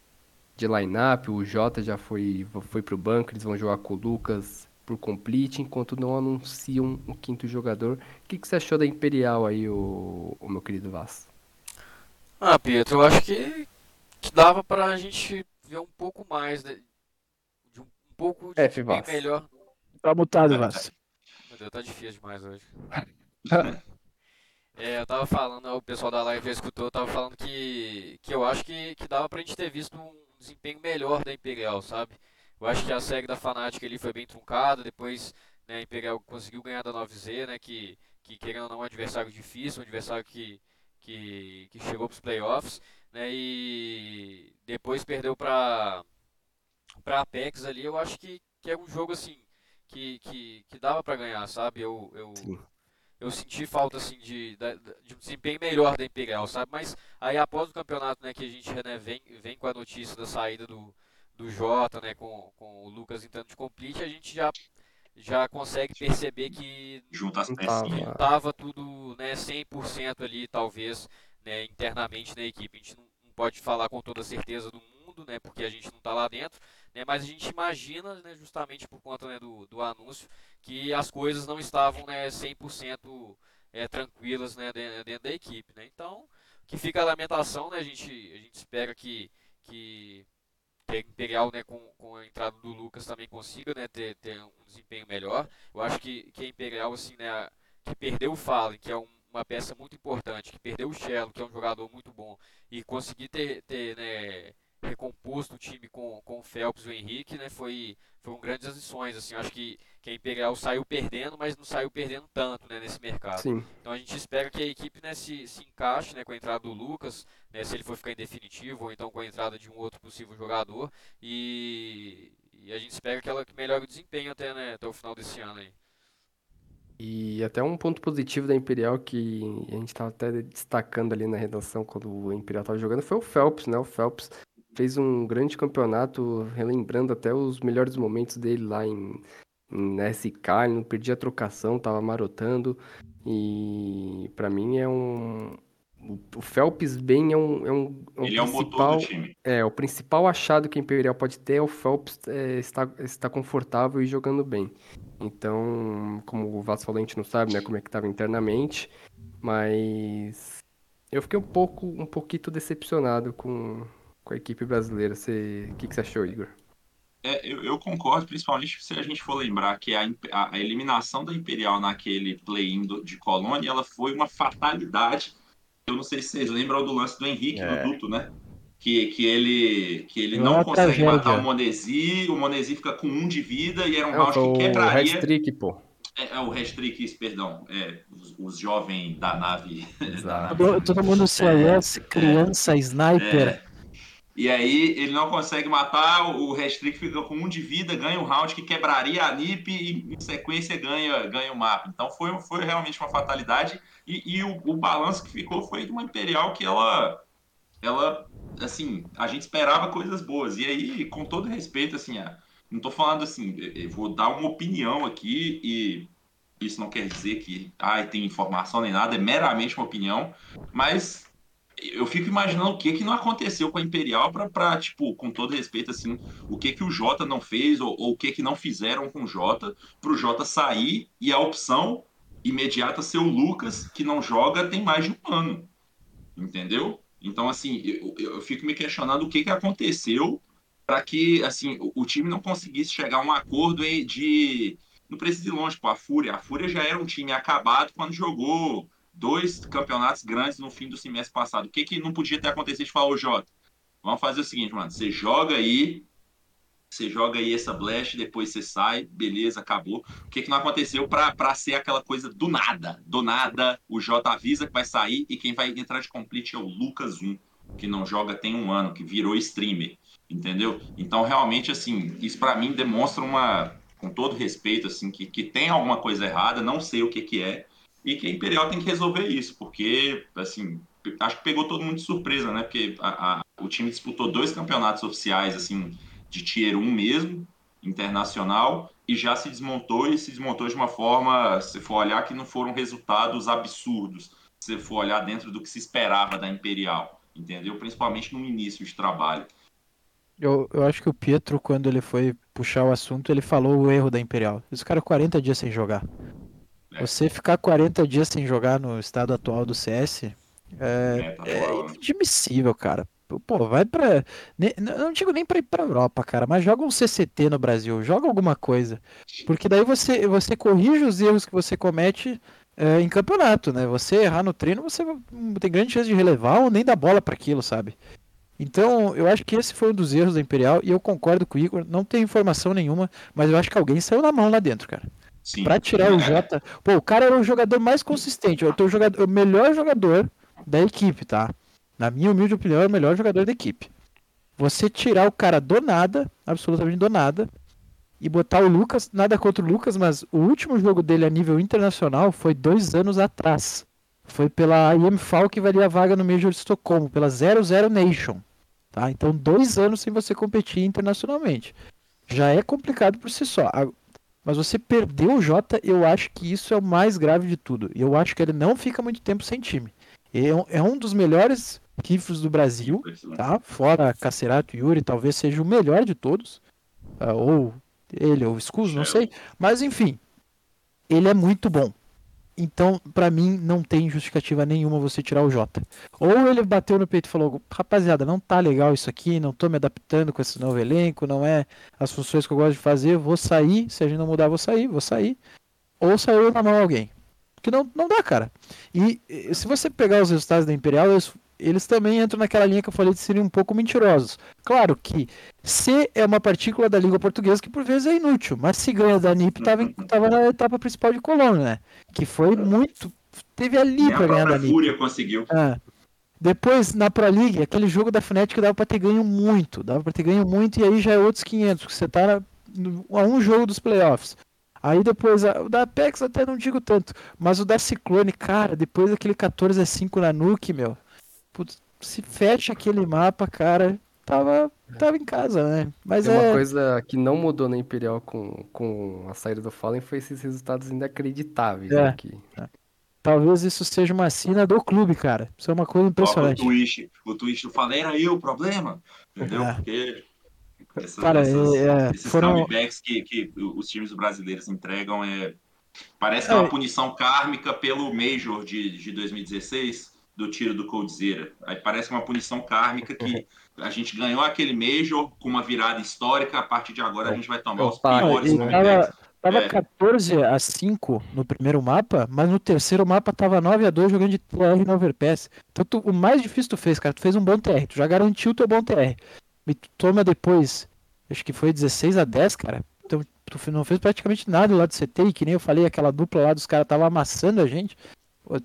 de line-up, o Jota já foi, foi pro banco, eles vão jogar com o Lucas por complete, enquanto não anunciam o quinto jogador. O que, que você achou da Imperial aí, o, o meu querido Vaz? Ah, Pietro, eu acho que, que dava pra gente ver um pouco mais, né, de um pouco de F, desempenho Vaz. melhor. Tá mutado, Vasco. Meu Deus, tá difícil demais hoje. É, eu tava falando, o pessoal da live já escutou, eu tava falando que, que eu acho que, que dava pra gente ter visto um desempenho melhor da Imperial, sabe? Eu acho que a série da Fnatic ali foi bem truncada, depois né, a Imperial conseguiu ganhar da 9Z, né, que, que querendo ou não é um adversário difícil, um adversário que, que, que chegou pros playoffs, né, e depois perdeu pra, pra Apex ali, eu acho que, que é um jogo assim, que, que, que dava pra ganhar, sabe? Eu, eu, Sim. eu senti falta assim de, de um desempenho melhor da Imperial, sabe? Mas aí após o campeonato, né, que a gente né, vem, vem com a notícia da saída do, do Jota, né, com, com o Lucas entrando de complete, a gente já, já consegue perceber que Junta as Não pecinhas. tava. não tava tudo né, 100% ali, talvez, né, internamente na equipe. A gente não, não pode falar com toda certeza do mundo, né, porque a gente não está lá dentro, né, mas a gente imagina, né, justamente por conta né, do, do anúncio, que as coisas não estavam né, 100% é, tranquilas né, de- dentro da equipe. Né. Então, que fica a lamentação, né, a, gente, a gente espera que, que, Imperial, né, com, com a entrada do Lucas também consiga né, ter, ter um desempenho melhor. Eu acho que, que a Imperial, assim, né, que perdeu o Fallen, que é um- uma peça muito importante, que perdeu o Cello, que é um jogador muito bom, e conseguir ter, ter né, recomposto o time com, com o Phelps e o Henrique, né, foi, foram grandes adições. Assim, acho que, que a Imperial saiu perdendo, mas não saiu perdendo tanto né, nesse mercado. Sim, Então a gente espera que a equipe né, se, se encaixe né, com a entrada do Lucas, né, se ele for ficar em definitivo, ou então com a entrada de um outro possível jogador. E, e a gente espera que ela melhore o desempenho até, né, até o final desse ano aí. E até um ponto positivo da Imperial que a gente tava até destacando ali na redação quando o Imperial tava jogando foi o Phelps, né? O Phelps fez um grande campeonato, relembrando até os melhores momentos dele lá em, em SK, ele não perdia a trocação, tava marotando. E pra mim é um. o- Phelps bem é um, é um, é um Ele é o motor principal. do time. É, o principal achado que a Imperial pode ter é o Phelps é, estar, estar confortável e jogando bem. Então, como o Vasco falou, a gente não sabe, né, como é que estava internamente, mas eu fiquei um pouco, um pouquinho decepcionado com, com a equipe brasileira. Você, o que, que você achou, Igor? É, eu, eu concordo, principalmente se a gente for lembrar que a, a- a eliminação da Imperial naquele play-in do- de Colônia, ela foi uma fatalidade. Eu não sei se vocês lembram do lance do Henrique É. no Duto, né? Que, que ele, que ele não uma consegue tragédia. matar o Monesi, o Monesi fica com um de vida e era um Não, round que o quebraria. hat-trick, pô. É, é o Restrix, perdão. É, os, os jovens da nave. da nave Todo, mundo CS, criança, sniper. E aí ele não consegue matar, o Restrict fica com um de vida, ganha um round que quebraria a NiP e em sequência ganha, ganha o mapa. Então foi, foi realmente uma fatalidade. E, e o, o balanço que ficou foi de uma Imperial que ela, ela, assim, a gente esperava coisas boas. E aí, com todo respeito, assim, não tô falando assim, vou dar uma opinião aqui e isso não quer dizer que ai, tem informação nem nada, é meramente uma opinião, mas eu fico imaginando o que que não aconteceu com a Imperial para, tipo, com todo respeito, assim, o que que o Jota não fez ou, ou o que que não fizeram com o Jota para o Jota sair e a opção imediata ser o Lucas, que não joga tem mais de um ano, entendeu? Então, assim, eu, eu fico me questionando o que que aconteceu para que, assim, o, o time não conseguisse chegar a um acordo de... Não precisa ir longe, pô, a Fúria. A Fúria já era um time acabado quando jogou dois campeonatos grandes no fim do semestre passado. O que que não podia ter acontecido de falar, ô Jota, vamos fazer o seguinte, mano, você joga aí, você joga aí essa blast, depois você sai, beleza, acabou. O que, que não aconteceu para ser aquela coisa do nada? Do nada, o J avisa que vai sair e quem vai entrar de complete é o Lucas 1, que não joga tem um ano, que virou streamer, entendeu? Então, realmente, assim, isso para mim demonstra uma, com todo respeito, assim, que, que tem alguma coisa errada, não sei o que, que é, e que a Imperial tem que resolver isso, porque, assim, acho que pegou todo mundo de surpresa, né? Porque a, a, o time disputou dois campeonatos oficiais, assim, de Tier 1 mesmo, internacional, e já se desmontou e se desmontou de uma forma, se for olhar, que não foram resultados absurdos, se for olhar dentro do que se esperava da Imperial, entendeu? Principalmente no início de trabalho. Eu, eu acho que o Pietro, quando ele foi puxar o assunto, ele falou o erro da Imperial. Eles ficaram 40 dias sem jogar. É. Você ficar 40 dias sem jogar no estado atual do CS é, é, tá é né? inadmissível, cara. Pô, vai pra. Não digo nem pra ir pra Europa, cara, mas joga um CCT no Brasil, joga alguma coisa. Porque daí você, você corrige os erros que você comete é, em campeonato, né? Você errar no treino, você tem grande chance de relevar ou nem dar bola para aquilo, sabe? Então, eu acho que esse foi um dos erros da Imperial e eu concordo com o Igor. Não tem informação nenhuma, mas eu acho que alguém saiu na mão lá dentro, cara. Sim. Pra tirar o Jota. Pô, o cara era o jogador mais consistente, o, jogador, o melhor jogador da equipe, tá? na minha humilde opinião, é o melhor jogador da equipe. Você tirar o cara do nada, absolutamente do nada, e botar o Lucas, nada contra o Lucas, mas o último jogo dele a nível internacional foi dois anos atrás. Foi pela IMFAL que valia a vaga no Major de Estocolmo, pela 00 Nation. Tá? Então, dois anos sem você competir internacionalmente. Já é complicado por si só. Mas você perdeu o Jota, eu acho que isso é o mais grave de tudo. E eu acho que ele não fica muito tempo sem time. É, é um dos melhores Kifos do Brasil, tá? Fora Cacerato e Yuri, talvez seja o melhor de todos. Uh, ou ele, ou o Scus, não sei. Mas enfim, ele é muito bom. Então, para mim, não tem justificativa nenhuma você tirar o Jota. Ou ele bateu no peito e falou: rapaziada, não tá legal isso aqui, não tô me adaptando com esse novo elenco, não é as funções que eu gosto de fazer, vou sair. Se a gente não mudar, vou sair, vou sair. Ou saiu na mão alguém. Porque não, não dá, cara. E se você pegar os resultados da Imperial, eles eles também entram naquela linha que eu falei de serem um pouco mentirosos. Claro que C é uma partícula da língua portuguesa que por vezes é inútil, mas se ganha da NIP estava na etapa principal de Colônia, né? Que foi muito. Teve ali para ganhar da NIP. Fúria conseguiu. É. Depois, na Pro League, aquele jogo da Fnatic dava para ter ganho muito, dava para ter ganho muito, e aí já é outros 500, que você tá a um jogo dos playoffs. Aí depois, o da Apex até não digo tanto, mas o da Ciclone, cara, depois daquele 14 a 5 na Nuke, meu, putz, se fecha aquele mapa, cara, tava, tava em casa, né? Mas é... uma coisa que não mudou na Imperial com, com a saída do Fallen foi esses resultados inacreditáveis é. aqui. É. Talvez isso seja uma sina do clube, cara. Isso é uma coisa impressionante. O Twitch, o Twitch do Fallen era eu o problema, entendeu? É. Porque essa, cara, essas, é, esses foram... que, que os times brasileiros entregam é Parece que é uma é. punição kármica pelo Major de, de 2016, do tiro do Coldzera. Aí parece uma punição kármica que a gente ganhou aquele Major com uma virada histórica, a partir de agora a gente vai tomar os piores Tava, tava é. 14 a 5 no primeiro mapa, mas no terceiro mapa tava 9 a 2 jogando de TR no Overpass. Então tu, o mais difícil tu fez, cara, tu fez um bom TR, tu já garantiu o teu bom TR. E tu toma depois, acho que foi 16 a 10, cara. Então tu não fez praticamente nada lá do CT, e que nem eu falei, aquela dupla lá dos caras tava amassando a gente.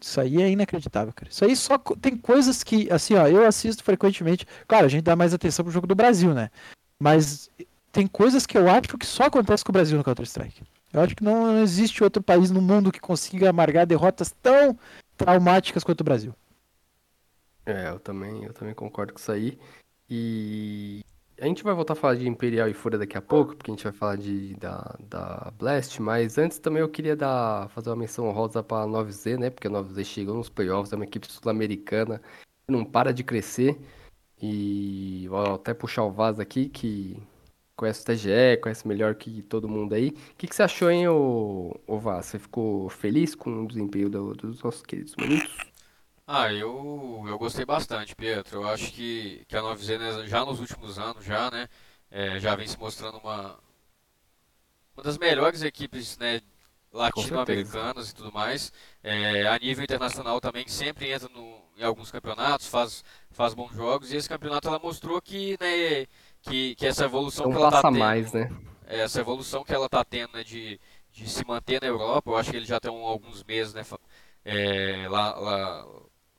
Isso aí é inacreditável, cara. Isso aí só tem coisas que, assim, ó, eu assisto frequentemente. Claro, a gente dá mais atenção pro jogo do Brasil, né? Mas tem coisas que eu acho que só acontece com o Brasil no Counter-Strike. Eu acho que não existe outro país no mundo que consiga amargar derrotas tão traumáticas quanto o Brasil. É, eu também, eu também concordo com isso aí. E a gente vai voltar a falar de Imperial e Fúria daqui a pouco, porque a gente vai falar de, da, da Blast, mas antes também eu queria dar, fazer uma menção honrosa para a 9Z, né? Porque a 9Z chegou nos playoffs, é uma equipe sul-americana não para de crescer. E vou até puxar o Vaz aqui, que conhece o TGE, conhece melhor que todo mundo aí. O que, que você achou, hein, o, o Vaz? Você ficou feliz com o desempenho do, dos nossos queridos minutos? Ah, eu, eu gostei bastante, Pietro. Eu acho que, que a 9Z né, já nos últimos anos já, né, é, já vem se mostrando uma, uma das melhores equipes né, latino-americanas e tudo mais. É, a nível internacional também sempre entra no, em alguns campeonatos, faz, faz bons jogos. E esse campeonato ela mostrou que, né, que, que essa evolução Então que ela tá passa tendo, mais, né? essa evolução que ela tá tendo né, de, de se manter na Europa, eu acho que ele já tem alguns meses né, é, lá, lá,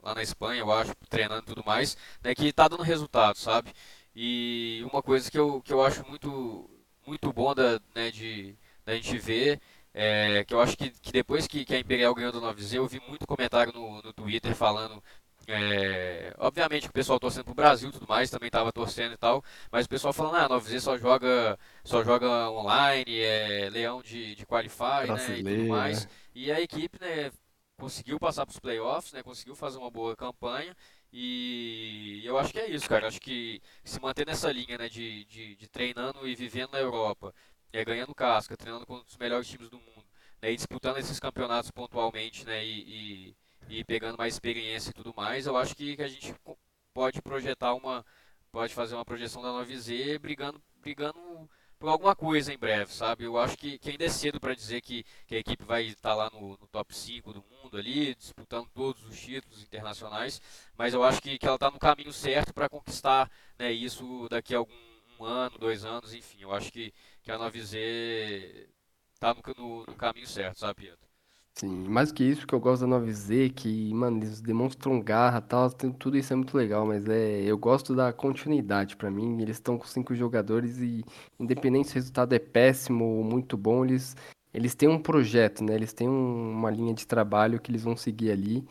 lá na Espanha, eu acho, treinando e tudo mais, né, que tá dando resultado, sabe? E uma coisa que eu, que eu acho muito, muito bom da, né, de, da gente ver é que eu acho que, que depois que, que a Imperial ganhou do 9Z, eu vi muito comentário no, no Twitter falando. é, obviamente que o pessoal torcendo pro Brasil e tudo mais, também tava torcendo e tal, mas o pessoal falando, ah, 9Z só joga, só joga online, é leão de, de qualify, né, e tudo mais. né? E a equipe, né, conseguiu passar para os playoffs, né, conseguiu fazer uma boa campanha. E eu acho que é isso, cara. Acho que se manter nessa linha, né, de, de, de treinando e vivendo na Europa, é, ganhando casca, treinando com os melhores times do mundo, né, e disputando esses campeonatos pontualmente, né, e, e, e pegando mais experiência e tudo mais, eu acho que, que a gente pode projetar uma, pode fazer uma projeção da 9Z brigando, brigando por alguma coisa em breve, sabe? Eu acho que, que ainda é cedo para dizer que, que a equipe vai estar lá no, no top 5 do mundo ali, disputando todos os títulos internacionais, mas eu acho que, que ela está no caminho certo para conquistar né, isso daqui a algum um ano, dois anos, enfim. Eu acho que, que a 9Z está no, no, no caminho certo, sabe, Pietro? Sim, mais que isso, que eu gosto da 9Z, que, mano, eles demonstram garra e tal, tem- tudo isso é muito legal, mas é, eu gosto da continuidade pra mim. Eles estão com cinco jogadores e, independente se o resultado é péssimo ou muito bom, eles, eles têm um projeto, né? Eles têm um- uma linha de trabalho que eles vão seguir ali.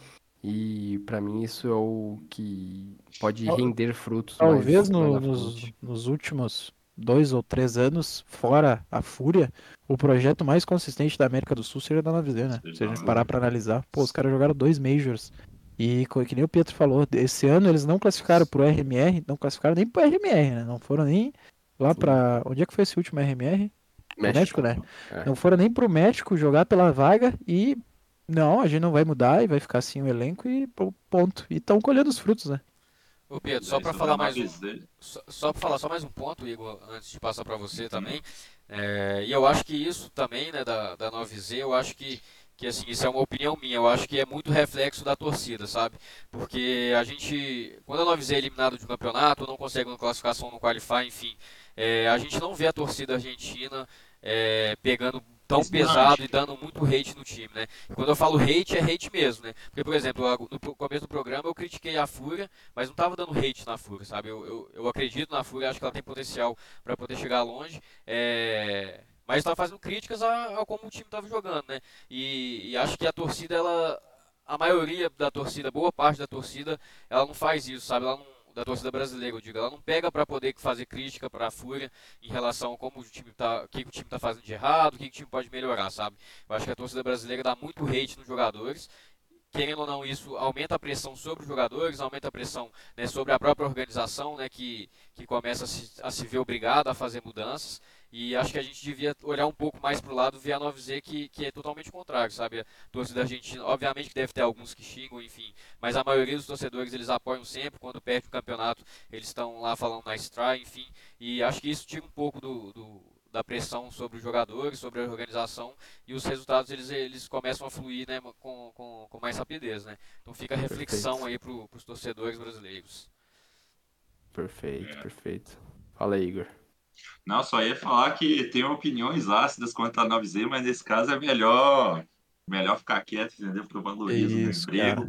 E pra mim isso é o que pode Tal- render frutos mais Talvez lá no- na nos, frente. nos últimos dois ou três anos, fora a Fúria, o projeto mais consistente da América do Sul seria da 9Z, né? Se a gente parar pra analisar, pô, os caras jogaram dois Majors. E que nem o Pietro falou, esse ano eles não classificaram pro RMR, não classificaram nem pro RMR, né? Não foram nem lá pra. Onde é que foi esse último RMR? No México, né? É. Não foram nem pro México jogar pela vaga e. Não, a gente não vai mudar e vai ficar assim o elenco e ponto. E estão colhendo os frutos, né? Ô Pedro, só para falar mais um, 9Z. só, só para falar só mais um ponto, Igor, antes de passar para você também. É, e eu acho que isso também, né, da, da 9Z, eu acho que, que assim, isso é uma opinião minha, eu acho que é muito reflexo da torcida, sabe? Porque a gente, quando a 9Z é eliminado de um campeonato, não consegue uma classificação no Qualify, enfim, é, a gente não vê a torcida argentina é, pegando tão pesado e dando muito hate no time, né? Quando eu falo hate, é hate mesmo, né? Porque, por exemplo, no começo do programa eu critiquei a Fúria, mas não tava dando hate na Fúria, sabe? Eu, eu, eu acredito na Fúria, acho que ela tem potencial para poder chegar longe, é... mas estava fazendo críticas a, a como o time estava jogando, né? E, e acho que a torcida, ela, a maioria da torcida, boa parte da torcida, ela não faz isso, sabe? Ela não, da torcida brasileira, eu digo, ela não pega para poder fazer crítica para a Fúria em relação a como o time tá, o que o time tá fazendo de errado, o que o time pode melhorar, sabe? Eu acho que a torcida brasileira dá muito hate nos jogadores querendo ou não, isso aumenta a pressão sobre os jogadores, aumenta a pressão né, sobre a própria organização, né, que, que começa a se, a se ver obrigada a fazer mudanças. E acho que a gente devia olhar um pouco mais para o lado ver a 9Z, que, que é totalmente contrário, sabe? A torcida argentina, obviamente que deve ter alguns que xingam, enfim, mas a maioria dos torcedores eles apoiam sempre. Quando perde o campeonato, eles estão lá falando nice try, enfim. E acho que isso tira um pouco do, do da pressão sobre os jogadores, sobre a organização e os resultados eles, eles começam a fluir né, com, com, com mais rapidez. Né? Então fica a reflexão aí para os torcedores brasileiros. Perfeito, perfeito. Fala aí, Igor. Não, só ia falar que tem opiniões ácidas quanto a 9Z, mas nesse caso é melhor, melhor ficar quieto, entendeu? Porque eu valorizo o meu Isso, emprego.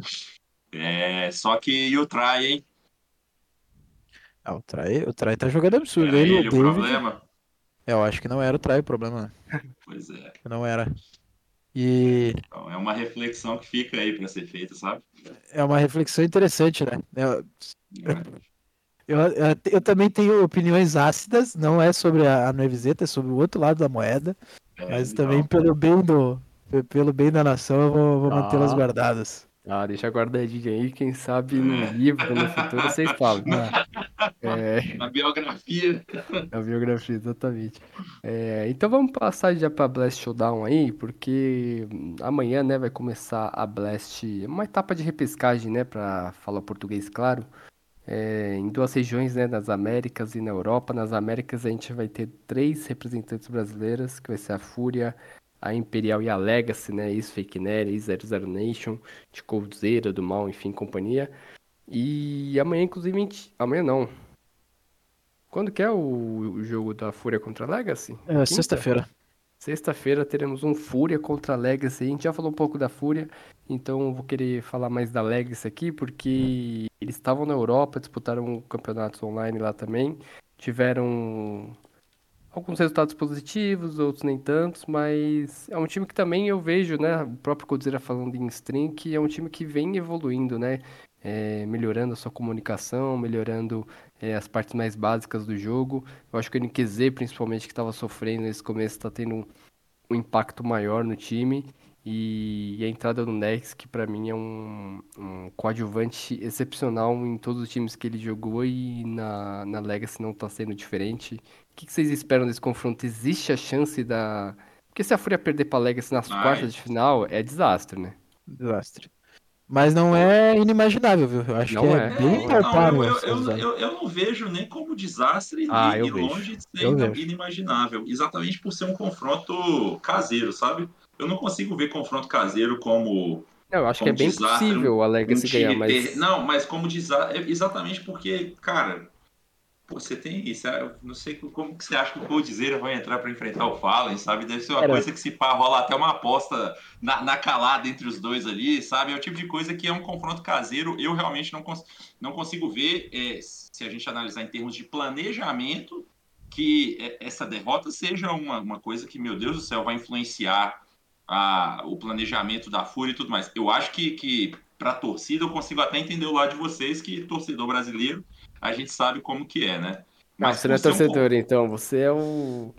É, só que e o Try, hein? Ah, o Trai, o Trai tá jogando absurdo. Era Ele, ele o o David, problema? É, eu acho que não era o Trai o problema, né? Pois é. Não era. E Então, é uma reflexão que fica aí para ser feita, sabe? é uma reflexão interessante, né? Eu, eu, eu, eu também tenho opiniões ácidas, não é sobre a, a Noivizeta, é sobre o outro lado da moeda, É, mas então, também pelo bem do pe- pelo bem da nação eu vou, vou mantê-las Ah. guardadas. Ah, deixa guardadinho aí, quem sabe no livro, no futuro, vocês falam. É, Na biografia. a biografia, exatamente. É, então vamos passar já pra Blast Showdown aí, porque amanhã, né, vai começar a Blast, uma etapa de repescagem, né, pra falar português claro, é, em duas regiões, né, nas Américas e na Europa. Nas Américas a gente vai ter três representantes brasileiras, que vai ser a Fúria, a Imperial e a Legacy, né, ex-Fake Nerd, ex-00 Nation, de Coldzera, do Mal, enfim, companhia. E amanhã, inclusive, a gente... amanhã não. Quando que é o, o jogo da Fúria contra a Legacy? É, sexta-feira. Sexta-feira teremos um Fúria contra a Legacy. A gente já falou um pouco da Fúria, então vou querer falar mais da Legacy aqui, porque eles estavam na Europa, disputaram campeonatos online lá também. Tiveram alguns resultados positivos, outros nem tantos, mas é um time que também eu vejo, né? O próprio Codzeira falando em stream, que é um time que vem evoluindo, né? É, melhorando a sua comunicação, melhorando é, as partes mais básicas do jogo. Eu acho que o NQZ, principalmente, que estava sofrendo nesse começo, está tendo um, um impacto maior no time. E, e a entrada do Nex, que para mim é um, um coadjuvante excepcional em todos os times que ele jogou e na, na Legacy não está sendo diferente. O que, que vocês esperam desse confronto? Existe a chance da. Porque se a Fúria perder pra Legacy nas Ai. quartas de final, é desastre, né? Desastre. Mas não é inimaginável, viu? Eu acho Não que é. é bem Não, palpável. eu, eu, eu, eu não vejo nem como desastre Ah, e, eu e vejo. longe de ser Eu ina- vejo. inimaginável. Exatamente por ser um confronto caseiro, sabe? Eu não consigo ver confronto caseiro como eu acho que é Como bem desastre, possível a um Legacy time ganhar, mas. ter- Não, mas como desastre. Exatamente porque, cara, você tem isso. eu Não sei como que você acha que o Coldzera vai entrar para enfrentar o Fallen, sabe? Deve ser uma Cara. coisa que se pá, rola até uma aposta na, na calada entre os dois ali, sabe? É o tipo de coisa que é um confronto caseiro. Eu realmente não, cons- não consigo ver, é, se a gente analisar em termos de planejamento, que é, essa derrota seja uma, uma coisa que, meu Deus do céu, vai influenciar a- o planejamento da Fúria e tudo mais. Eu acho que, que para torcida eu consigo até entender o lado de vocês que torcedor brasileiro a gente sabe como que é, né? Não, você não é por ser um torcedor, então. Você é o.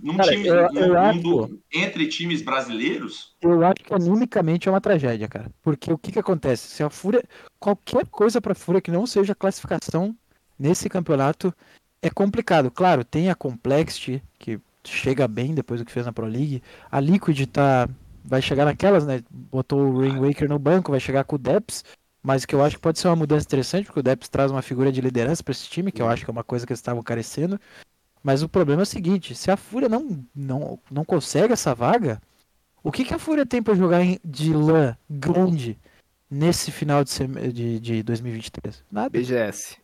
num Cara, time, eu- eu num acho- do- entre times brasileiros, Eu acho que animicamente é uma tragédia, cara. Porque o que que acontece? Se a Fúria. Qualquer coisa pra Fúria que não seja classificação nesse campeonato é complicado. Claro, tem a Complexity, que chega bem depois do que fez na Pro League. A Liquid tá. Vai chegar naquelas, né? Botou o Rain Waker no banco, vai chegar com o Deps. Mas que eu acho que pode ser uma mudança interessante, porque o Deps traz uma figura de liderança pra esse time, que eu acho que é uma coisa que eles estavam carecendo. Mas o problema é o seguinte, se a Fúria não, não, não consegue essa vaga, o que, que a Fúria tem pra jogar em- de LAN grande nesse final de, de, de 2023? Nada. BGS.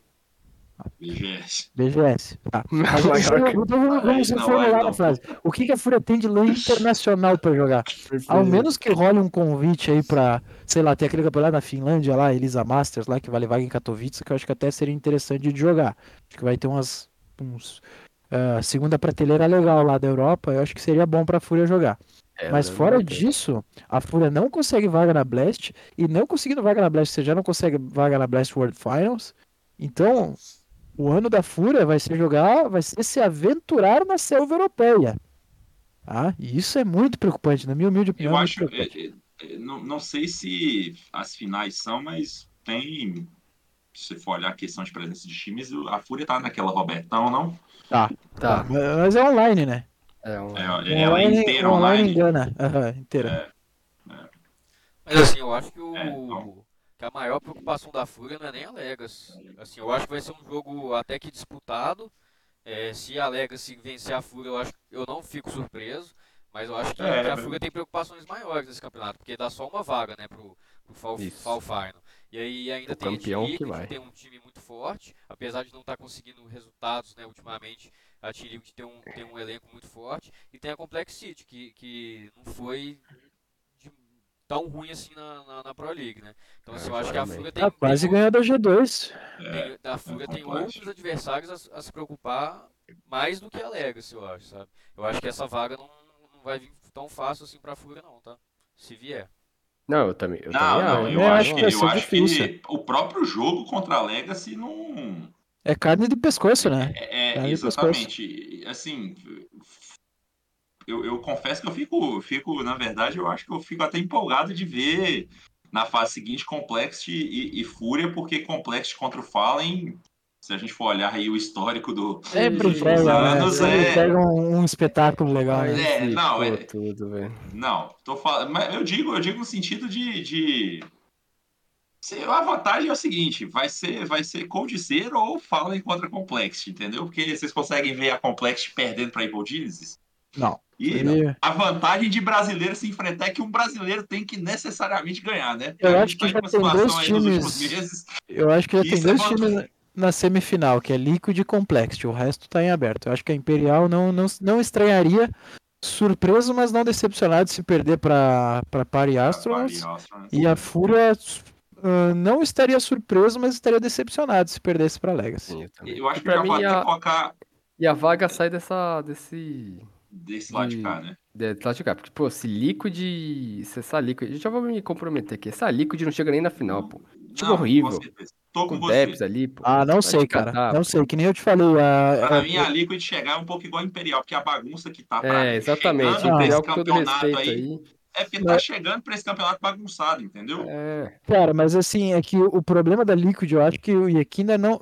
BGS. BGS. Tá. Mas [laughs] vamos, vamos reformular a frase. O que, que a Fúria tem de LAN internacional pra jogar? Ao menos que role um convite aí pra, sei lá, ter aquele campeonato na Finlândia lá, Elisa Masters lá, que vale vaga em Katowice, que eu acho que até seria interessante de jogar. Acho que vai ter umas, uns, ah, segunda prateleira legal lá da Europa, eu acho que seria bom pra Fúria jogar. É, Mas né, fora tem. disso, a Fúria não consegue vaga na Blast, e não conseguindo vaga na Blast, você já não consegue vaga na Blast World Finals. Então, o ano da Fúria vai ser jogar, vai ser se aventurar na selva europeia. Tá? E isso é muito preocupante, na minha humilde opinião. Eu é acho, é, é, é, não, não sei se as finais são, mas tem. Se você for olhar a questão de presença de times, a Fúria tá naquela Robertão, não? Tá. Mas é online, né? É. É, ela é online, inteira online online. engana. Aham, inteira. Mas assim, eu acho que o. É, não. Que a maior preocupação da Fúria não é nem a Legacy. Assim, eu acho que vai ser um jogo até que disputado. É, se a Legacy vencer a Fúria, eu acho eu não fico surpreso. Mas eu acho que, É, que a Fúria tem preocupações maiores nesse campeonato, porque dá só uma vaga, né, pro, pro Fall. Fall Final. E aí ainda O tem a campeão que vai. tem um time muito forte, apesar de não estar conseguindo resultados, né, ultimamente. A T-Liquid tem um, tem um elenco muito forte. E tem a Complex City, que, que não foi tão ruim assim na, na, na Pro League, né? Então assim, É, eu acho que a. Fúria tem, Ah, quase tem, ganhou da G2. tem, a Fúria tem outros adversários a, a se preocupar mais do que a Legacy, eu acho, sabe? Eu acho que essa vaga não, não vai vir tão fácil assim pra Fúria não, tá? Se vier. Não, eu também. Eu Não, também não, acho. eu, Eu acho que, eu acho difícil. que o próprio jogo contra a Legacy não. É carne de pescoço, né? É, de exatamente. Assim, eu, eu confesso que eu fico, fico, na verdade, eu acho que eu fico até empolgado de ver na fase seguinte Complexity e, e Fúria, porque Complexity contra o Fallen, se a gente for olhar aí o histórico do. Sempre Sim, pega, né? anos, Sempre é- pega um, um espetáculo legal, né? É, não, é- tudo, velho. Não, tô falando. Mas eu digo, eu digo no sentido de. de... A vantagem é o seguinte: vai ser, vai ser Cold Zero ou Fallen contra Complexity, entendeu? Porque vocês conseguem ver a Complexity perdendo para Evil Genesis. Não. E Seria- a vantagem de brasileiro se enfrentar é que um brasileiro tem que necessariamente ganhar, né? Eu acho que já tem dois times-. Eu acho que já tem é dois vantagem. times. na semifinal, que é Liquid e Complexity. O resto tá em aberto. Eu acho que a Imperial não, não, não estranharia. Surpreso, mas não decepcionado se perder para Party Astronauts. E a Fúria uh, não estaria surpreso, mas estaria decepcionado se perdesse para Legacy. Sim, eu. Eu acho E que pra mim, a- colocar E a vaga sai dessa. desse. Desse lado de cá, né? De lá de cá. Porque, pô, se Liquid. Se essa Liquid. Já vou me comprometer aqui. Essa Liquid não chega nem na final, pô. Não, horrível. Com. Tô com, Com você. Debs ali, pô. Ah, não sei, cara. catar, Não pô. sei, que nem eu te falei. A, Pra a- mim, a Liquid chegar é um pouco igual a Imperial, porque a bagunça que tá pra É, exatamente. chegando Imperial esse com todo campeonato respeito aí, aí. é porque tá chegando pra esse campeonato bagunçado, entendeu? É. Cara, mas assim, é que o problema da Liquid, eu acho que o Yekinda não.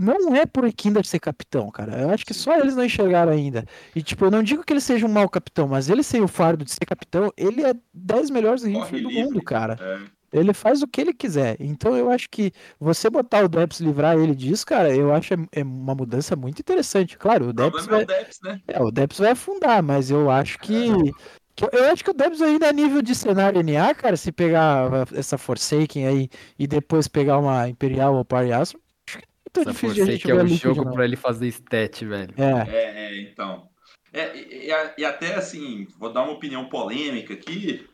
Não é por Yekinda ser capitão, cara. Eu acho que só eles não enxergaram ainda. E, tipo, eu não digo que ele seja um mau capitão, mas ele sem o fardo de ser capitão, ele é 10 melhores rifles do livre. mundo, cara. É. Ele faz o que ele quiser. Então eu acho que você botar o Debs livrar ele disso, cara, eu acho é, é uma mudança muito interessante. Claro, o O problema é vai, o Debs, né? é, o Debs vai afundar, mas eu acho que, que- eu acho que o Debs ainda a nível de cenário NA, cara, se pegar essa Forsaken aí e depois pegar uma Imperial ou Party Astro, que não é tão Essa difícil de a que é um jogo não. pra ele fazer stat, velho. É, É, é, então. É, e, e e até assim, vou dar uma opinião polêmica aqui,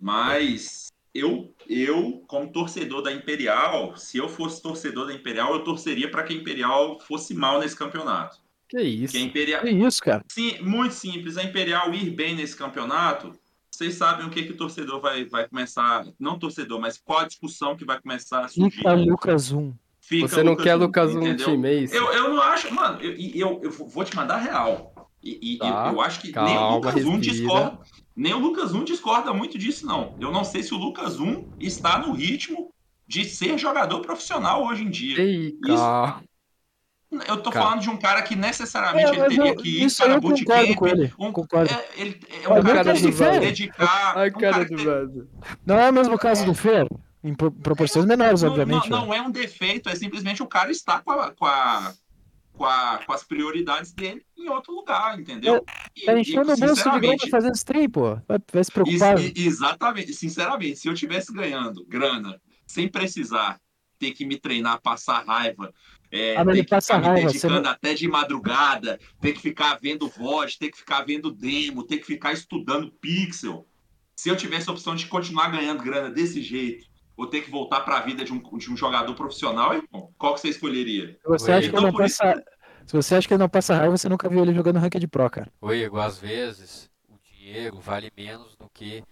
mas eu, eu, como torcedor da Imperial, se eu fosse torcedor da Imperial, eu torceria para que a Imperial fosse mal nesse campeonato. Que isso. Que a Imperial, é isso, cara. Sim, muito simples. A Imperial ir bem nesse campeonato, vocês sabem o que, que o torcedor vai, vai começar. Não torcedor, mas qual a discussão que vai começar a surgir. Lucas 1. Fica Você não quer Hunt, Lucas um entendeu? time, é isso? Eu, eu não acho, mano, eu, eu, eu vou te mandar real. E, e Tá, eu, eu acho que nem calma, o Lucas 1 respira. discorda. Nem o Lucas 1 discorda muito disso, não. Eu não sei se o Lucas 1 está no ritmo de ser jogador profissional hoje em dia. Ei, cara. Eu tô Cara. falando de um cara que necessariamente É, ele teria eu- que ir isso para eu concordo bootcamp. com ele. Um, Concordo. É, ele, é um cara cara que que se dedicar. Ai, um cara cara do que-. Não é o mesmo caso do Fer, em pro- proporções menores, não, obviamente. não, né? não é um defeito, é simplesmente o cara está com, a, com, a- com, a- com as prioridades dele em outro lugar, entendeu? E- Tá enchendo o bolso de grana fazendo stream, pô. Vai, vai se preocupar. Ex- e- exatamente, sinceramente, se eu tivesse ganhando grana sem precisar ter que me treinar, passar raiva, é, Ah, ter que ficar me raiva, você dedicando até de madrugada, ter que ficar vendo VOD, ter que ficar vendo demo, ter que ficar estudando pixel. Se eu tivesse a opção de continuar ganhando grana desse jeito, ou ter que voltar para a vida de um, de um jogador profissional, irmão, qual que você escolheria? Se você Oi, acha que ele então não por isso- passa. Se você acha que ele não passa raiva, você nunca viu ele jogando Ranked Pro, cara. Ô Igor, às vezes o dinheiro vale menos do que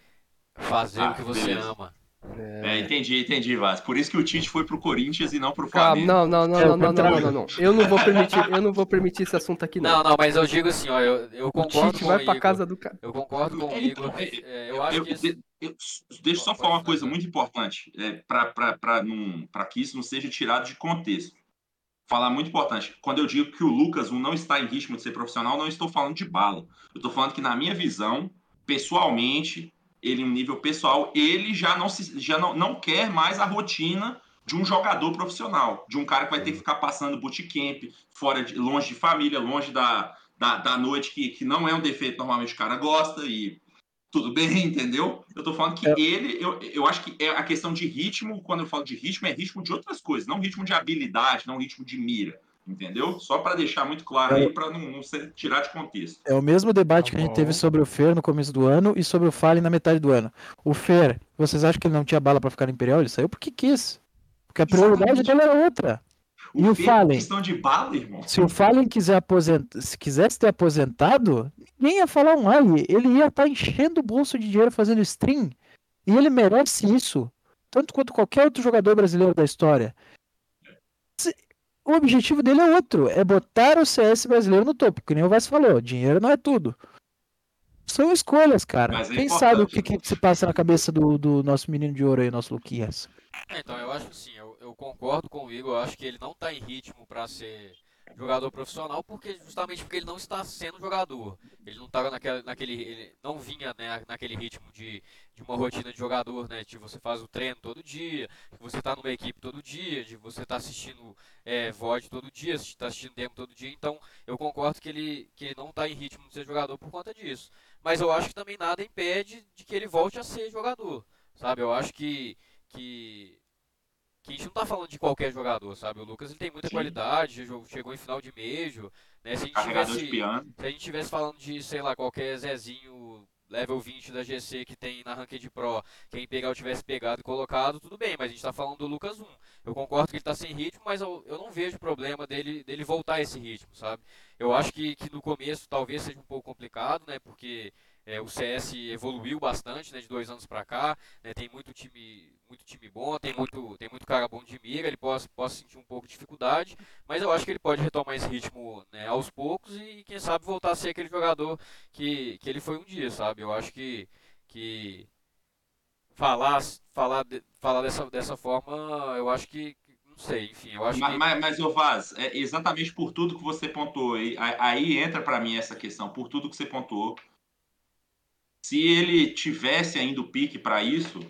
fazer Ah, o que você beleza. ama. É, entendi, entendi, Vaz. Por isso que o Tite foi pro Corinthians e não pro Calma, Flamengo. não, não, não, É, o não, não, não, não, não. Eu não vou permitir, eu não vou permitir esse assunto aqui, não. Não, não, mas eu digo assim, ó, eu, eu o concordo Tite com vai o pra Igor. casa do cara. Eu concordo com o É, Igor. então, é, É, eu acho eu, que esse- de- eu- deixa eu só falar uma coisa muito importante, é, para que isso não seja tirado de contexto. Falar muito importante. Quando eu digo que o Lucas um não está em ritmo de ser profissional, não estou falando de bala. Eu estou falando que, na minha visão, pessoalmente, ele, em nível pessoal, ele já não, se, já não, não quer mais a rotina de um jogador profissional, de um cara que vai ter que ficar passando bootcamp, fora de, longe de família, longe da, da, da noite, que, que não é um defeito, normalmente o cara gosta e tudo bem, [laughs] entendeu? Eu tô falando que É. ele, eu, eu acho que é a questão de ritmo, quando eu falo de ritmo, é ritmo de outras coisas, não ritmo de habilidade, não ritmo de mira, entendeu? Só para deixar muito claro aí, para não, não ser, tirar de contexto. É o mesmo debate Tá que a gente teve sobre o Fer no começo do ano e sobre o Fallen na metade do ano. O Fer, vocês acham que ele não tinha bala pra ficar no Imperial? Ele saiu porque quis. Porque a prioridade Exatamente. dele era outra. E o Fer, Fallen? questão de bala, irmão. Se o Fallen quiser aposentar, se quisesse ter aposentado, ninguém ia falar um ai. Ele ia estar enchendo o bolso de dinheiro fazendo stream. E ele merece isso. Tanto quanto qualquer outro jogador brasileiro da história. Se- O objetivo dele é outro. É botar o CS brasileiro no topo. Que nem o Vaz falou. Dinheiro não é tudo. São escolhas, cara. Mas é Quem sabe o que, que se passa na cabeça do, do nosso menino de ouro aí, nosso Luquinhas. É, então, eu acho que sim, eu, concordo com o Igor, eu acho que ele não está em ritmo para ser jogador profissional, porque justamente porque ele não está sendo jogador. Ele não estava naquela, naquele, ele não vinha né, naquele ritmo de, de uma rotina de jogador, né, de você faz o treino todo dia, de você está numa equipe todo dia, de você estar assistindo é, VOD todo dia, está assistindo demo todo dia, então eu concordo que ele, que ele não está em ritmo de ser jogador por conta disso. Mas eu acho que também nada impede de que ele volte a ser jogador, sabe? Eu acho que, que, que a gente não tá falando de qualquer jogador, sabe? O Lucas ele tem muita Sim. qualidade, chegou em final de Major, né? Se a gente tivesse, se a gente tivesse falando de, sei lá, qualquer Zezinho level 20 da GC que tem na Ranked Pro, quem pegar eu tivesse pegado e colocado, tudo bem, mas a gente tá falando do Lucas 1. Eu concordo que ele tá sem ritmo, mas eu, eu não vejo problema dele, dele voltar a esse ritmo, sabe? Eu acho que, que no começo talvez seja um pouco complicado, né? Porque é, o CS evoluiu bastante, né? De dois anos pra cá, né, tem muito time, muito time bom, tem muito, tem muito cara bom de mira, ele pode, pode sentir um pouco de dificuldade, mas eu acho que ele pode retomar esse ritmo né, aos poucos e quem sabe voltar a ser aquele jogador que, que ele foi um dia, sabe? Eu acho que, que falar, falar, falar dessa, dessa forma, eu acho que, não sei, enfim, eu acho Mas, que... mas, mas, ô Vaz, é exatamente por tudo que você pontuou, aí, entra pra mim essa questão, por tudo que você pontuou. Se ele tivesse ainda o pique pra isso,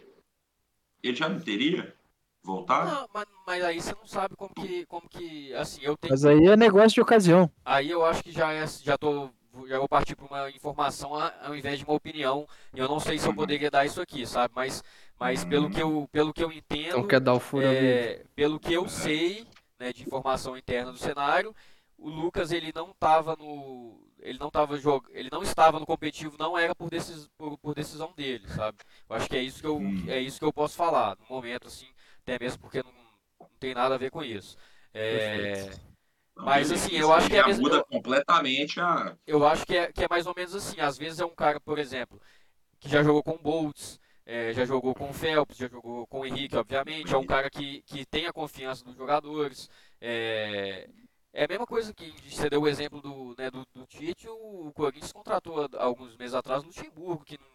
ele já não teria voltado? Não, mas, mas aí você não sabe como que, como que, assim, eu tenho... Mas aí é negócio de ocasião. Aí eu acho que já é, já tô, já vou partir para uma informação ao invés de uma opinião. E eu não sei se eu poderia dar isso aqui, sabe? Mas, mas pelo que eu, pelo que eu entendo, Então quer dar o furo ali. é, pelo que eu sei, né, de informação interna do cenário, o Lucas ele não estava no, ele não tava jog... ele não estava no competitivo, não era por, decis... por, por decisão dele, sabe? Eu acho que é isso que eu, é isso que eu posso falar no momento, assim, até mesmo porque não, não tem nada a ver com isso. É. Não, mas, assim, eu acho que é mesmo- muda eu- completamente a. eu acho que é, que é mais ou menos assim. Às vezes é um cara, por exemplo, que já jogou com o Boltz, é, já jogou com o Phelps, já jogou com o Henrique, obviamente. É um cara que, que tem a confiança dos jogadores. É, é a mesma coisa que você deu o exemplo do, né, do, do Tite. O Corinthians contratou há alguns meses atrás o Luxemburgo, que não,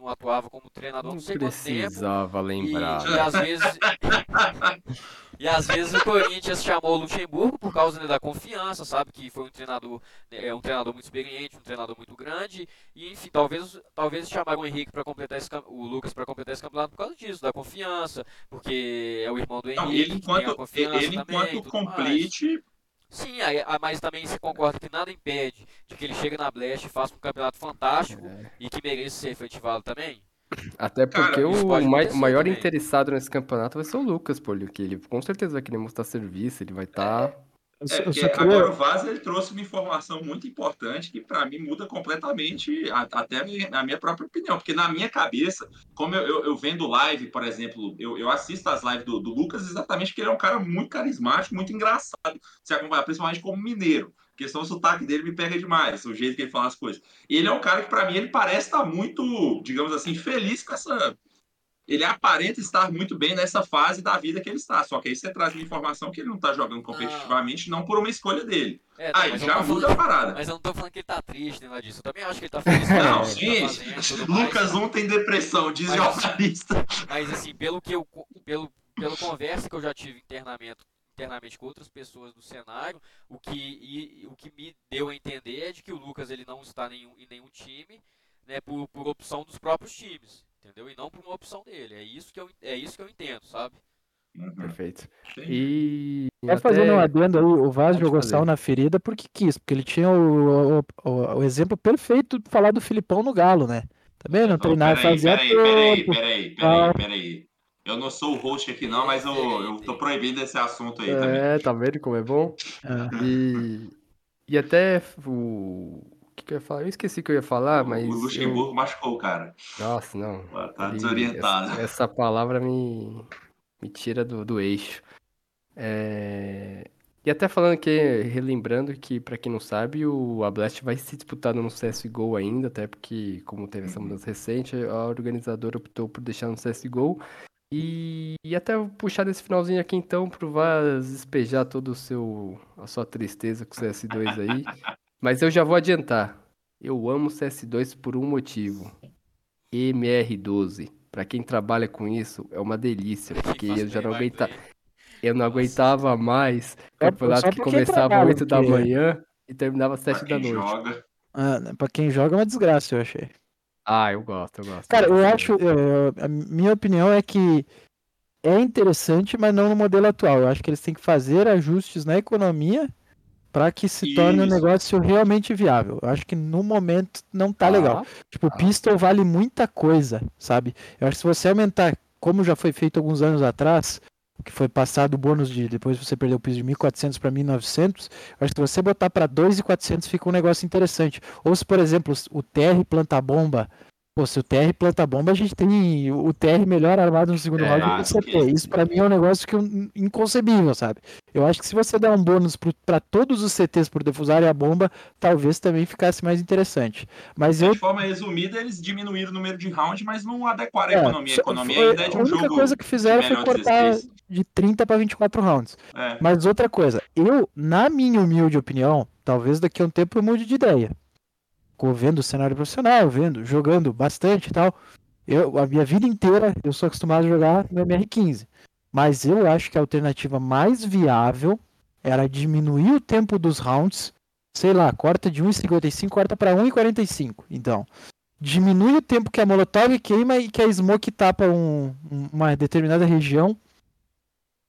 não atuava como treinador Não não sei quanto tempo. precisava E, lembrar. e às vezes. [laughs] e às vezes o Corinthians chamou o Luxemburgo por causa né, da confiança, sabe? Que foi um treinador, né, é um treinador muito experiente, um treinador muito grande. E enfim, talvez, talvez chamaram o Henrique para completar esse, o Lucas para completar esse campeonato por causa disso, da confiança, porque é o irmão do Não, Henrique, ele que tem a enquanto, confiança ele também, enquanto e tudo mais. Sim, aí- ah, mas também você concorda que nada impede de que ele chegue na Blast e faça um campeonato fantástico É. e que mereça ser efetivado também? Até Cara, porque isso o acontecer maior também. interessado nesse campeonato vai ser o Lucas, pô, que ele com certeza vai querer mostrar serviço, ele vai estar. Eu É, porque queria- agora o Vaz ele trouxe uma informação muito importante que para mim muda completamente a- até a minha, própria opinião, porque na minha cabeça, como eu, eu, eu vendo live, por exemplo, eu, eu assisto as lives do, do Lucas exatamente porque ele é um cara muito carismático, muito engraçado, se acompanhar, principalmente como mineiro. A questão do sotaque dele me pega demais, o jeito que ele fala as coisas. E ele é um cara que, para mim, ele parece estar muito, digamos assim, feliz com essa. Ele aparenta estar muito bem nessa fase da vida que ele está. Só que aí você traz uma informação que ele não está jogando competitivamente, não por uma escolha dele. É, não, Aí já não muda a falando- parada. Mas eu não tô falando que ele tá triste, nem nada disso. Eu também acho que ele tá feliz. [laughs] Não, sim. tá. Lucas 1 tem depressão, diz Mas- jornalista. Mas assim, pelo que eu pelo pelo conversa que eu já tive internamente internamente com outras pessoas do cenário, o que e- o que me deu a entender é de que o Lucas ele não está em nenhum, em nenhum time, né, por, por opção dos próprios times, entendeu? E não por uma opção dele. É isso que eu é isso que eu entendo, sabe? Perfeito. Sim. E. Só fazendo um até. adendo aí, o Vaz jogou fazer. sal na ferida porque quis, porque ele tinha o, o, o- o exemplo perfeito de falar do Filipão no Galo, né? Também não Não, treinava, peraí, fazia peraí, peraí, peraí, peraí, peraí. Eu não sou o host aqui não, mas eu, eu tô proibindo esse assunto aí também. É, tá vendo como é bom? Ah, E. E até o. Que, eu ia falar? Eu esqueci o que eu ia falar, O- mas. o eu- Luxemburgo machucou o cara. Nossa, não. Tá desorientado. Essa, essa palavra me, me tira do, do eixo. É, E até falando que, relembrando que, pra quem não sabe, o a Blast vai ser disputado no CSGO ainda, até porque, como teve essa mudança recente, a organizadora optou por deixar no CSGO. E, e até puxar desse finalzinho aqui então pro Vaz despejar todo o seu a sua tristeza com o CS2 aí. [laughs] Mas eu já vou adiantar. Eu amo CS2 por um motivo. MR12. Pra quem trabalha com isso, é uma delícia, porque eu já não play by aguenta, play. eu não aguentava mais por- campeonato que começava trabalha, 8 da manhã e terminava às Pra 7 da noite. joga. ah, pra quem joga é uma desgraça, eu achei. Ah, eu gosto, eu gosto. Cara, eu acho, eu- a minha opinião é que é interessante, mas não no modelo atual. Eu acho que eles têm que fazer ajustes na economia para que se torne um Isso. negócio realmente viável. Eu acho que no momento não tá legal. Ah, Tipo, o pistol vale muita coisa, sabe? Eu acho que se você aumentar, como já foi feito alguns anos atrás, que foi passado o bônus de depois você perdeu o piso de 1.400 para 1.900, eu acho que se você botar para 2.400 fica um negócio interessante. Ou se, por exemplo, o TR planta bomba Pô, se o TR planta bomba, a gente tem o TR melhor armado no segundo É, round do que o CT. Isso pra mim é um negócio que eu- inconcebível, sabe? Eu acho que se você der um bônus pra todos os CTs por defusarem a bomba, talvez também ficasse mais interessante. Mas eu De forma resumida, eles diminuíram o número de round, mas não adequaram a É, economia. A economia foi- ainda é de a um única jogo coisa que fizeram foi cortar 16. de 30 para 24 rounds. É. Mas outra coisa, eu, na minha humilde opinião, talvez daqui a um tempo eu mude de ideia. Ficou vendo o cenário profissional, vendo, jogando bastante e tal. Eu, a minha vida inteira eu sou acostumado a jogar no MR15. Mas eu acho que a alternativa mais viável era diminuir o tempo dos rounds. Sei lá, corta de 1,55, corta para 1,45. Então, diminui o tempo que a Molotov queima e que a Smoke tapa um- um- uma determinada região.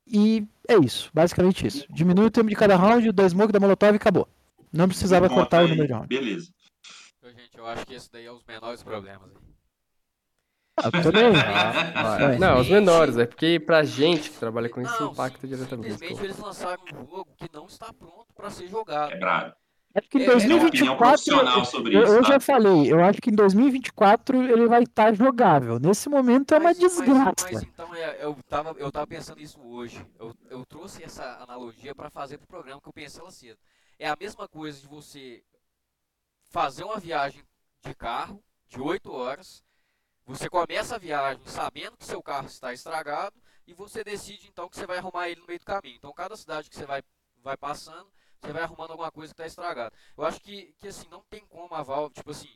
E é isso, basicamente isso. Diminui o tempo de cada round, da Smoke, da Molotov e acabou. Não precisava cortar o aí. número de round. Beleza. Eu acho que esse daí é os menores problemas. aí. Ah. [laughs] Ah, É. Não, os menores, é porque pra gente que trabalha com isso Não, impacta sim, diretamente. Simplesmente eles lançaram um jogo que não está pronto para ser jogado. É brabo. Acho que em É, é uma opinião 2024. profissional sobre eu, isso, eu tá? já falei, eu acho que em 2024 ele vai estar jogável. Nesse momento é uma Mas- mas- desgraça. Mas, então é, eu, tava, eu tava pensando isso hoje. Eu, eu trouxe essa analogia para fazer pro programa que eu pensei ela cedo. É a mesma coisa de você fazer uma viagem de carro de 8 horas. Você começa a viagem sabendo que seu carro está estragado e você decide então que você vai arrumar ele no meio do caminho. Então cada cidade que você vai, vai passando, você vai arrumando alguma coisa que está estragada. Eu acho que, que assim, não tem como a Valve, tipo assim,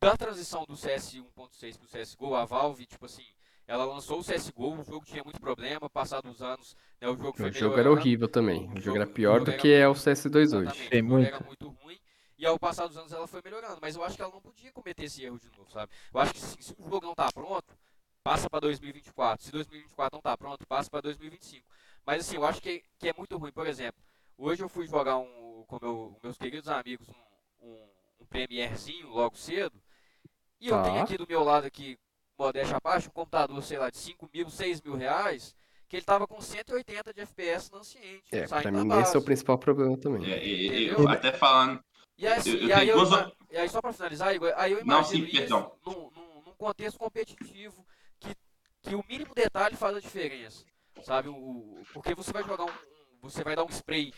da transição do CS 1.6 pro CSGO, a Valve, tipo assim, ela lançou o CSGO, o jogo tinha muito problema, passados os anos, né, o jogo foi O jogo era melhorando. horrível também. O jogo era jogo- pior o do jogo que era é o muito- CS2 hoje. Tem o jogo era muito. muito ruim. E ao passar dos anos ela foi melhorando, mas eu acho que ela não podia cometer esse erro de novo, sabe? Eu acho que se, se o jogo não tá pronto, passa para 2024. Se 2024 não tá pronto, passa para 2025. Mas assim, eu acho que, que é muito ruim. Por exemplo, hoje eu fui jogar um, com meu, meus queridos amigos um, um, um Premierzinho logo cedo. E eu Tá. tenho aqui do meu lado aqui, modéstia parte, um computador, sei lá, de 5 mil, 6 mil reais, que ele tava com 180 de FPS no Anciente. É, pra mim base. esse é o principal problema também. É, e- e- eu até falando. E, assim, Eu- eu e, aí eu, duas e aí só pra finalizar, Igor, aí eu Não, imagino sim, isso num, num- num contexto competitivo que, que o mínimo detalhe faz a diferença, sabe? O, porque você vai jogar um, um- você vai dar um spray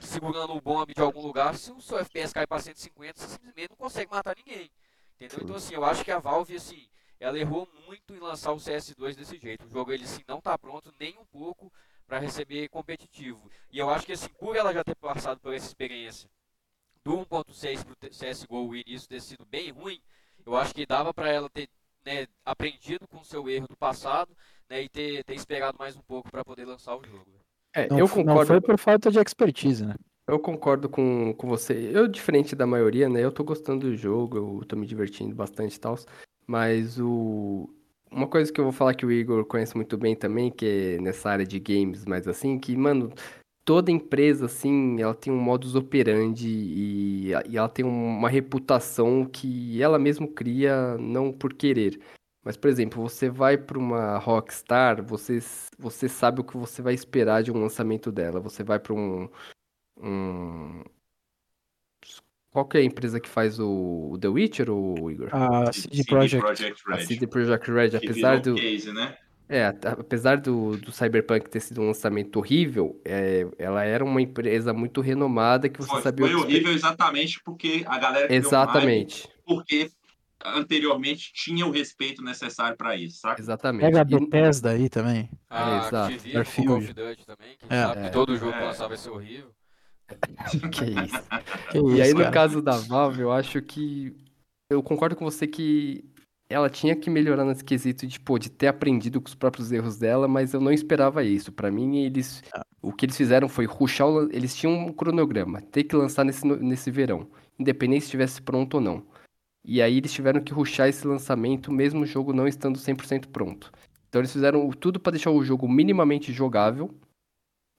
segurando o bombe de algum lugar, se o seu FPS cai pra 150, você simplesmente não consegue matar ninguém, entendeu? Então assim, eu acho que a Valve, assim, ela errou muito em lançar o CS2 desse jeito. O jogo, ele, assim, não tá pronto nem um pouco para receber competitivo. E eu acho que, assim, por ela já ter passado por essa experiência do 1.6 pro T- CSGO, o início ter sido bem ruim, eu acho que dava para ela ter né, aprendido com o seu erro do passado né, e ter, ter esperado mais um pouco para poder lançar o jogo. É, Não, eu f- não concordo. foi por falta de expertise, né? Eu concordo com, com você. Eu, diferente da maioria, né? Eu tô gostando do jogo, eu tô me divertindo bastante e tal. Mas o. Uma coisa que eu vou falar que o Igor conhece muito bem também, que é nessa área de games, mas assim, que, mano, toda empresa, assim, ela tem um modus operandi e, e ela tem uma reputação que ela mesmo cria, não por querer. Mas, por exemplo, você vai para uma Rockstar, você, você sabe o que você vai esperar de um lançamento dela. Você vai para um, um... Qual que é a empresa que faz o, o The Witcher, o Igor? A CD Projekt. Projekt A Red. CD Projekt Red, apesar do, case, né? É, apesar do, do Cyberpunk ter sido um lançamento horrível, é, ela era uma empresa muito renomada que você Foi, sabia foi o que horrível exatamente porque a galera hype, Exatamente, porque anteriormente tinha o respeito necessário para isso, saca? exatamente. Pega a Bethesda aí também. A exato. Activision Call of. Duty também, que É. sabe que todo jogo que É. lançar vai ser horrível. [laughs] que isso. Que E aí, isso, no cara. caso da Valve, eu acho que. Eu concordo com você que ela tinha que melhorar nesse quesito de, pô, de ter aprendido com os próprios erros dela, mas eu não esperava isso. Pra mim, eles. O que eles fizeram foi ruxar. o Eles tinham um cronograma, ter que lançar nesse, nesse verão, independente se estivesse pronto ou não. E aí, eles tiveram que ruxar esse lançamento, mesmo o jogo não estando 100% pronto. Então, eles fizeram tudo pra deixar o jogo minimamente jogável.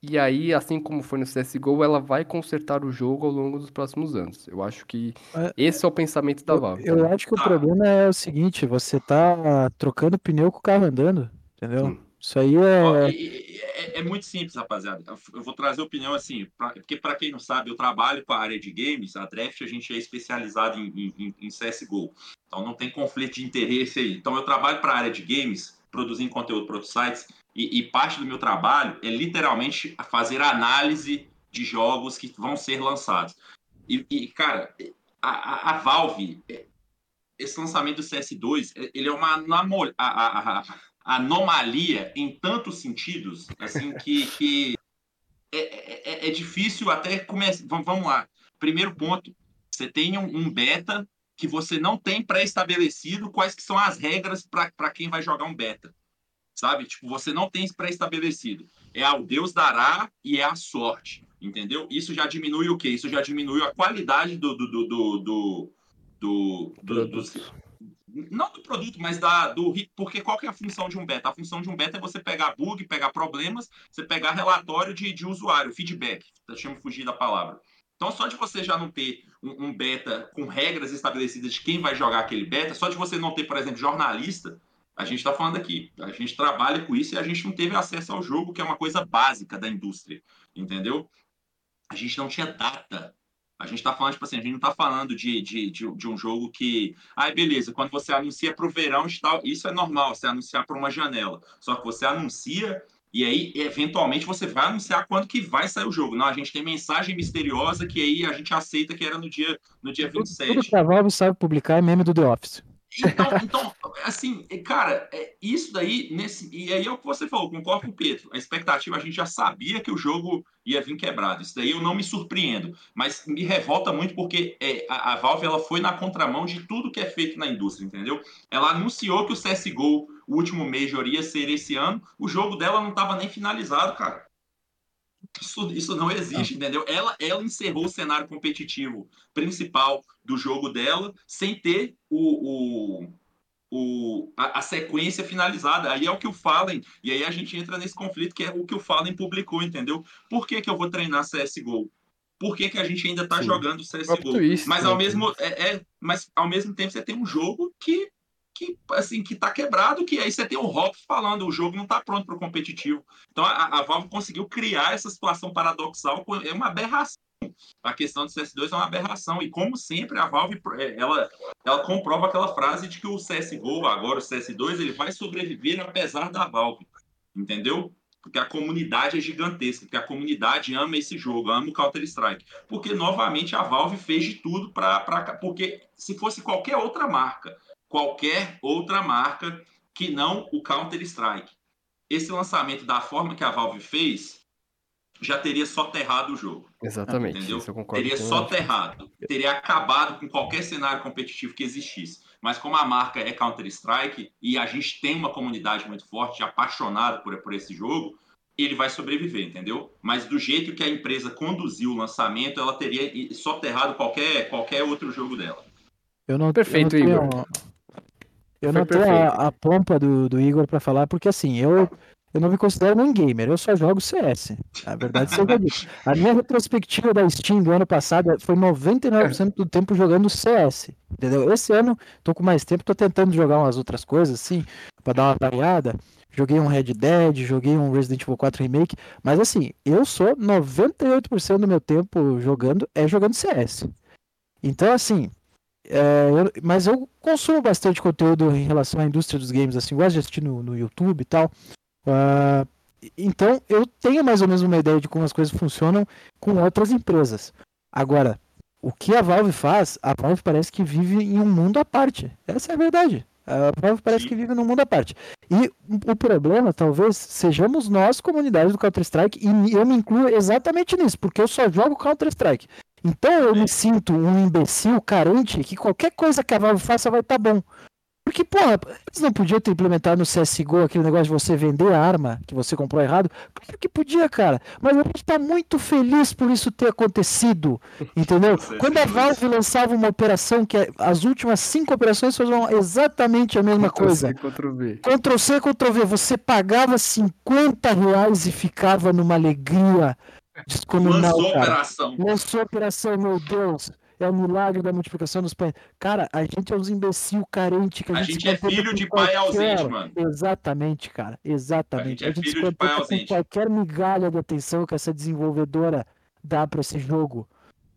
E aí, assim como foi no CSGO, ela vai consertar o jogo ao longo dos próximos anos. Eu acho que É, esse é o pensamento da Eu, Valve. eu acho que o problema é o seguinte, você tá trocando pneu com o carro andando, entendeu? Sim. Isso aí é. é, é muito simples, rapaziada. Eu vou trazer opinião assim, pra- porque para quem não sabe, eu trabalho com a área de games, a Draft a gente é especializado em, em- em CSGO. Então não tem conflito de interesse aí. Então eu trabalho para a área de games, produzindo conteúdo para outros sites, e, e parte do meu trabalho é literalmente fazer análise de jogos que vão ser lançados. E, e, cara, a, a- a Valve, esse lançamento do CS2, ele é uma anamo- a- anomalia em tantos sentidos, assim, que, que é, é- é difícil até começar. Vamos, vamos lá. Primeiro ponto, você tem um, um beta que você não tem pré-estabelecido quais que são as regras para quem vai jogar um beta. Sabe? Tipo, você não tem pré-estabelecido. É ao Deus dará e é a sorte. Entendeu? Isso já diminui o quê? Isso já diminui a qualidade do. do, do, do, do, do- do- não do produto, mas da, do. Porque qual que é a função de um beta? A função de um beta é você pegar bug, pegar problemas, você pegar relatório de, de usuário, feedback. Deixa eu fugir da palavra. Então, só de você já não ter um, um beta com regras estabelecidas de quem vai jogar aquele beta, só de você não ter, por exemplo, jornalista, a gente está falando aqui, a gente trabalha com isso e a gente não teve acesso ao jogo, que é uma coisa básica da indústria, entendeu? A gente não tinha data. A gente está falando, tipo assim, a gente não está falando de, de, de, de um jogo que. Ah, beleza, quando você anuncia para o verão, e tal, isso é normal, você anunciar para uma janela. Só que você anuncia e aí, eventualmente, você vai anunciar quando que vai sair o jogo. Não, a gente tem mensagem misteriosa que aí a gente aceita que era no dia, no dia Tudo 27. que a Valve sabe publicar é meme do The Office. Então, então, assim, cara, é, isso daí, nesse, e aí é o que você falou, concordo com o Pedro. A expectativa, a gente já sabia que o jogo ia vir quebrado. Isso daí eu não me surpreendo, mas me revolta muito porque é, a, a Valve ela foi na contramão de tudo que é feito na indústria, entendeu? Ela anunciou que o CSGO, o último Major, ia ser esse ano, o jogo dela não estava nem finalizado, cara. Isso, isso não existe, entendeu? Ela, ela encerrou o cenário competitivo principal do jogo dela sem ter o, o, o, a, a sequência finalizada. Aí é o que o Fallen, e aí a gente entra nesse conflito que é o que o Fallen publicou, entendeu? Por que, que eu vou treinar CSGO? Por que, que a gente ainda tá Sim. jogando CSGO? twist, Mas né, ao mesmo é, é- mas ao mesmo tempo você tem um jogo que que assim que tá quebrado, que aí você tem o Hop falando, o jogo não tá pronto para o competitivo. Então a, a Valve conseguiu criar essa situação paradoxal, é uma aberração. A questão do CS2 é uma aberração e como sempre a Valve é, ela ela comprova aquela frase de que o CS:GO, agora o CS2, ele vai sobreviver apesar da Valve. Entendeu? Porque a comunidade é gigantesca, porque a comunidade ama esse jogo, ama o Counter-Strike. Porque, novamente, a Valve fez de tudo para. Porque se fosse qualquer outra marca, qualquer outra marca que não o Counter-Strike, esse lançamento da forma que a Valve fez, já teria soterrado o jogo. Exatamente, Entendeu? isso eu concordo Teria soterrado, teria acabado com qualquer cenário competitivo que existisse. Mas como a marca é Counter-Strike e a gente tem uma comunidade muito forte, apaixonada por, por esse jogo, ele vai sobreviver, entendeu? Mas do jeito que a empresa conduziu o lançamento, ela teria soterrado qualquer, qualquer outro jogo dela. Eu não, Perfeito, eu não Igor. Eu Foi não tenho a, a pompa do, do Igor pra falar, porque assim, eu, eu não me considero nem gamer, eu só jogo CS. A verdade seja dita. A minha retrospectiva da Steam do ano passado foi 99% do tempo jogando CS. Entendeu? Esse ano tô com mais tempo, tô tentando jogar umas outras coisas, assim, pra dar uma variada. Joguei um Red Dead, joguei um Resident Evil 4 Remake, mas assim, eu sou 98% do meu tempo jogando é jogando CS. Então, assim, é, eu- mas eu consumo bastante conteúdo em relação à indústria dos games, assim, gosto de assistir no, no YouTube e tal. Ah, então, eu tenho mais ou menos uma ideia de como as coisas funcionam com outras empresas. Agora, o que a Valve faz, a Valve parece que vive em um mundo à parte. Essa é a verdade. A Valve parece Sim. que vive num mundo à parte. E o problema, talvez, sejamos nós, comunidade do Counter-Strike, e eu me incluo exatamente nisso, porque eu só jogo Counter-Strike. Então eu me sinto um imbecil carente que qualquer coisa que a Valve faça vai estar bom. Porque, porra, eles não podiam ter implementado no CSGO aquele negócio de você vender a arma que você comprou errado? Claro que podia, cara. Mas a gente tá muito feliz por isso ter acontecido. Entendeu? [laughs] Quando a. Valve lançava uma operação que é- as últimas cinco operações faziam exatamente a mesma Ctrl coisa. C, Ctrl V. Ctrl C, Ctrl V, você pagava 50 reais e ficava numa alegria descomunal, Lançou a cara. operação. Lançou a operação, meu Deus. é o milagre da multiplicação dos pães. Cara, a gente é uns imbecil carente que a, A gente, gente é filho de pai qualquer- ausente, mano. Exatamente, cara. Exatamente. A gente é se filho de pai ausente. qualquer migalha de atenção que essa desenvolvedora dá pra esse jogo.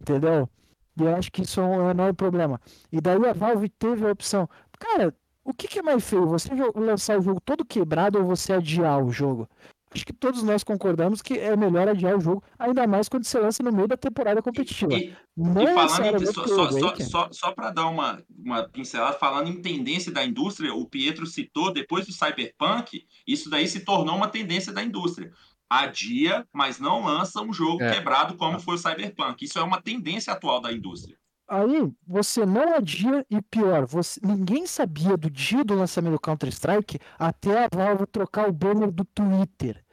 Entendeu? E eu acho que isso é um enorme problema. E daí a Valve teve a opção. Cara, o que, que é mais feio? Você lançar o jogo todo quebrado ou você adiar o jogo? Acho que todos nós concordamos que é melhor adiar o jogo, ainda mais quando você lança no meio da temporada competitiva. E, Não E falando em, só, só, só, só, só para dar uma, uma pincelada, falando em tendência da indústria, o Pietro citou, depois do Cyberpunk, isso daí se tornou uma tendência da indústria. Adia, mas não lança um jogo É. quebrado como foi o Cyberpunk. Isso é uma tendência atual da indústria. Aí você não adia e pior, você, ninguém sabia do dia do lançamento do Counter-Strike até a Valve trocar o banner do Twitter.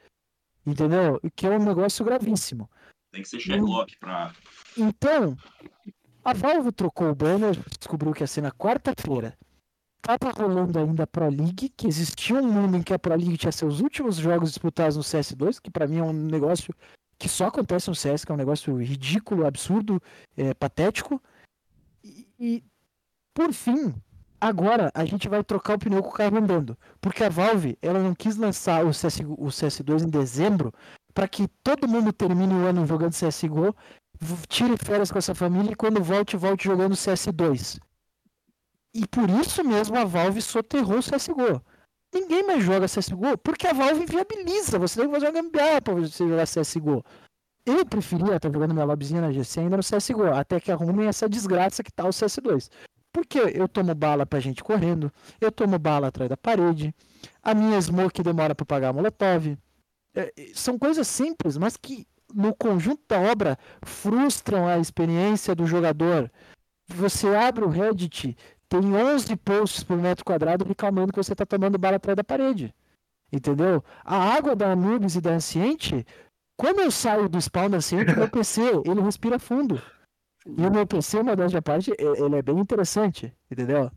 Entendeu? Que é um negócio gravíssimo. Tem que ser Sherlock para. Então, a Valve trocou o banner, descobriu que ia ser na quarta-feira. Tava rolando ainda a Pro League, que existia um mundo em que a Pro League tinha seus últimos jogos disputados no CS2, que pra mim é um negócio que só acontece no CS, que é um negócio ridículo, absurdo, é, patético. E, por fim, agora a gente vai trocar o pneu com o carro andando. Porque a Valve, ela não quis lançar o, CS, o CS2 em dezembro para que todo mundo termine o ano jogando CSGO tire férias com essa família e quando volte, volte jogando CS2. E por isso mesmo a Valve soterrou o CSGO. Ninguém mais joga CSGO porque a Valve inviabiliza. Você tem que fazer uma gambiarra pra você jogar CSGO. Eu preferia estar jogando minha lobbyzinha na GC ainda no CSGO, até que arrumem essa desgraça que tá o CS2. Porque eu tomo bala pra gente correndo, eu tomo bala atrás da parede, a minha smoke demora pra pagar a molotov. É, são coisas simples, mas que no conjunto da obra frustram a experiência do jogador. Você abre o Reddit, tem 11 posts por metro quadrado reclamando que você está tomando bala atrás da parede. Entendeu? A água da Anubis e da Anciente, quando eu saio do spawn da Anciente, meu PC, ele respira fundo. E o meu PC, modéstia à parte, e- ele é bem interessante, entendeu?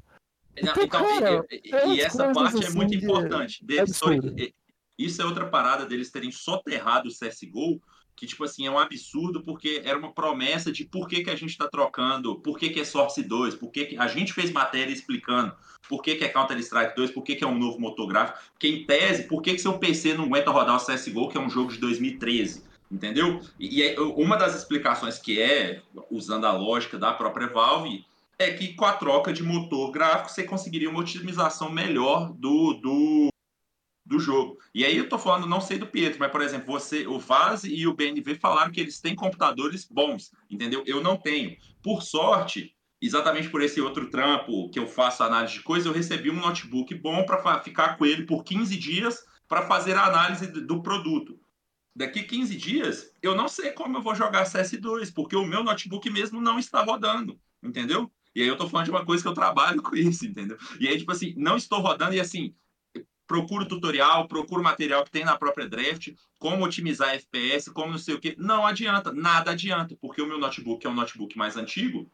Então, cara, e, e- é e essa parte é assim muito de- importante. Deles e- isso é outra parada deles terem soterrado o CSGO, que, tipo assim, é um absurdo, porque era uma promessa de por que, que a gente tá trocando, por que, que é Source 2, por que, que a gente fez matéria explicando por que, que é Counter-Strike 2, por que, que é um novo motor gráfico, em tese, por que, que seu PC não aguenta rodar o CSGO, que é um jogo de 2013, entendeu? E, e é- uma das explicações que é, usando a lógica da própria Valve, é que com a troca de motor gráfico você conseguiria uma otimização melhor do, do, do jogo. E aí eu tô falando, não sei do Pietro, mas por exemplo, você, o Vaz e o BNV falaram que eles têm computadores bons, entendeu? Eu não tenho. Por sorte, exatamente por esse outro trampo que eu faço análise de coisa, eu recebi um notebook bom para ficar com ele por 15 dias para fazer a análise do- produto. Daqui 15 dias, eu não sei como eu vou jogar CS2, porque o meu notebook mesmo não está rodando, entendeu? E aí eu tô falando de uma coisa que eu trabalho [laughs] com isso, entendeu? E aí, tipo assim, não estou rodando e assim, procuro tutorial, procuro material que tem na própria draft, como otimizar FPS, como não sei o que. Não adianta, nada adianta, porque o meu notebook é um notebook mais antigo,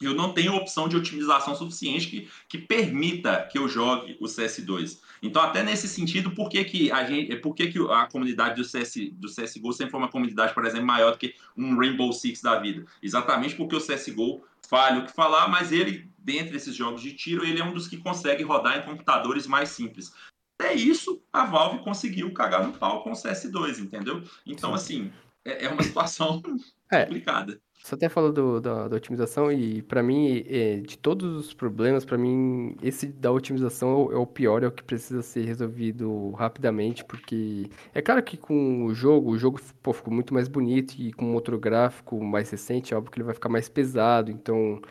eu não tenho opção de otimização suficiente que, que permita que eu jogue o CS2. Então, até nesse sentido, por que, que a gente, por que, que a comunidade do, CS, do CSGO sempre foi uma comunidade, por exemplo, maior do que um Rainbow Six da vida? Exatamente porque o CSGO falha o que falar, mas ele, dentre esses jogos de tiro, ele é um dos que consegue rodar em computadores mais simples. Até isso, a Valve conseguiu cagar no pau com o CS2, entendeu? Então, assim, é, é uma situação [laughs] É. complicada. Você até falou do, da, da otimização e pra mim, é, de todos os problemas, pra mim, esse da otimização é o, é o pior, é o que precisa ser resolvido rapidamente, porque é claro que com o jogo, o jogo pô, ficou muito mais bonito e com outro gráfico mais recente, é óbvio que ele vai ficar mais pesado, então,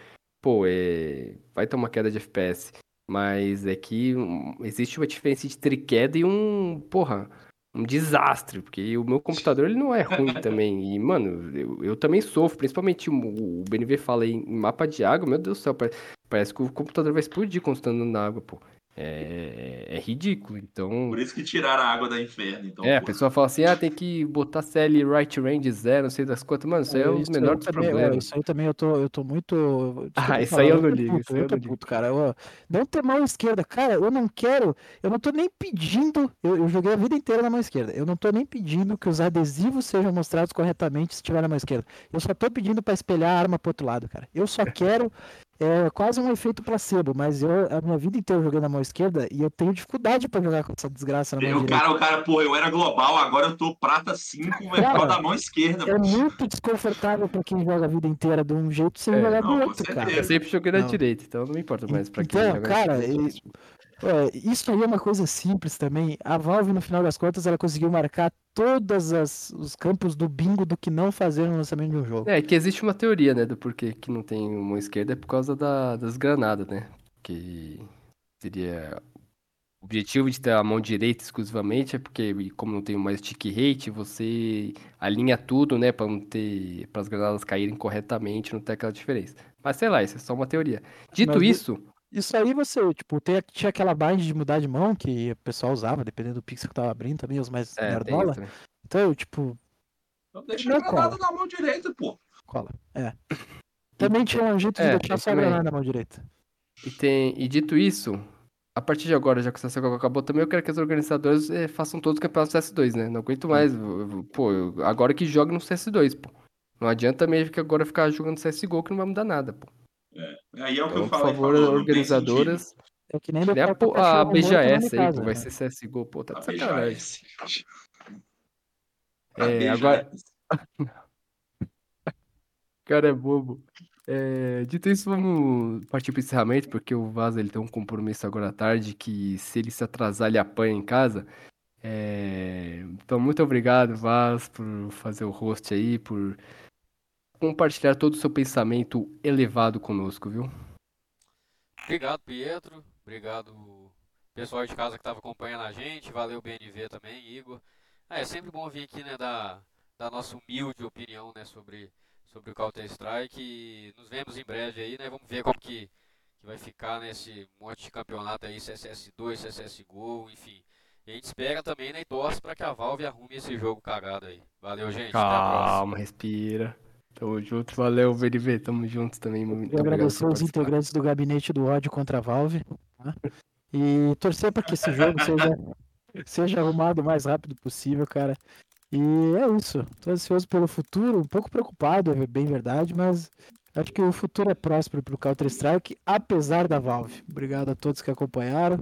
pô, é, vai ter uma queda de FPS. Mas é que hum, existe uma diferença entre queda e um, porra, um desastre, porque o meu computador ele não é ruim [laughs] também. E, mano, eu, eu também sofro, principalmente o, o BNV fala em, mapa de água, meu Deus do céu, pare- parece que o computador vai explodir quando tá andando na água, pô. É, é ridículo. Então, Por isso que tiraram a água da inferno. Então, é, a pessoa fala assim, ah, tem que botar CL right range zero, não sei das quantas. Mano, isso aí é o Isso menor dos também, problemas. Isso aí também eu tô, eu tô muito. Ah, desculpa isso aí eu não ligo, puto, isso aí eu eu não ligo. puto, cara. Eu, não ter mão esquerda, cara, eu não quero. Eu não tô nem pedindo. Eu, eu joguei a vida inteira na mão esquerda. Eu não tô nem pedindo que os adesivos sejam mostrados corretamente se tiver na mão esquerda. Eu só tô pedindo pra espelhar a arma pro outro lado, cara. Eu só quero. É quase um efeito placebo, mas eu a minha vida inteira eu joguei na mão esquerda e eu tenho dificuldade pra jogar com essa desgraça na mão o direita. cara, o cara, pô, eu era global, agora eu tô prata 5, velho, por Cara, da mão esquerda. É pô. muito desconfortável pra quem joga a vida inteira de um jeito sem É, jogar não, do outro, cara. Eu sempre joguei na Não. direita, então não me importa mais pra quem Então, joga cara. É, isso aí é uma coisa simples também. A Valve, no final das contas, ela conseguiu marcar todos os campos do bingo do que não fazer no lançamento de um jogo. É, que existe uma teoria, né, do porquê que não tem mão esquerda, é por causa da- das granadas, né? Que seria... O objetivo de ter a mão direita exclusivamente é porque, como não tem mais stick rate, você alinha tudo, né, pra não ter... para as granadas caírem corretamente, não ter aquela diferença. Mas sei lá, isso é só uma teoria. Dito Mas isso, Isso aí você, tipo, tem, tinha aquela bind de mudar de mão que o pessoal usava, dependendo do pixel que tava abrindo também, os mais é, nerdola. né? Então, tipo, Então deixa a granada na mão direita, pô. cola. É. Também tinha um jeito de É, deixar só a granada na mão direita. E, tem, e dito isso, a partir de agora, já que o CSGO acabou também, eu quero que os organizadores eh, façam todos os campeonatos CS2, né? Não aguento mais. eu- eu- Pô, eu- agora que joga no CS2, pô. Não adianta mesmo que agora ficar jogando CSGO que não vai mudar nada, pô. Aí é o que Então, eu por falei. favor, falou, organizadoras. É que nem a, o a cachorro minha BGS aí, casa, pô, vai né? ser CSGO, pô, tá de A sacanagem. A É, agora- [laughs] Cara, é bobo. É, dito isso, vamos partir pro encerramento, porque o Vaz ele tem um compromisso agora à tarde que se ele se atrasar, ele apanha em casa. É, Então, muito obrigado, Vaz, por fazer o host aí, por compartilhar todo o seu pensamento elevado conosco, viu? Obrigado, Pietro. Obrigado, pessoal de casa que estava acompanhando a gente. Valeu, BNV também, Igor. Ah, é sempre bom vir aqui, né, dar, dar nossa humilde opinião, né, sobre, sobre o Counter-Strike. E nos vemos em breve aí, né? Vamos ver como que, que vai ficar nesse monte de campeonato aí, se é CS2, se é CSGO, enfim. E a gente espera também, né, e torce para que a Valve arrume esse jogo cagado aí. Valeu, gente. Até a próxima. Calma, respira. Tamo junto, valeu, BNV, tamo juntos também. Muito obrigado agradecer por os participar. integrantes do gabinete do ódio contra a Valve. tá? E torcer para que esse jogo [laughs] seja, seja arrumado o mais rápido possível, cara. E é isso. Tô ansioso pelo futuro, um pouco preocupado, é bem verdade, mas acho que o futuro é próspero pro Counter-Strike, apesar da Valve. Obrigado a todos que acompanharam.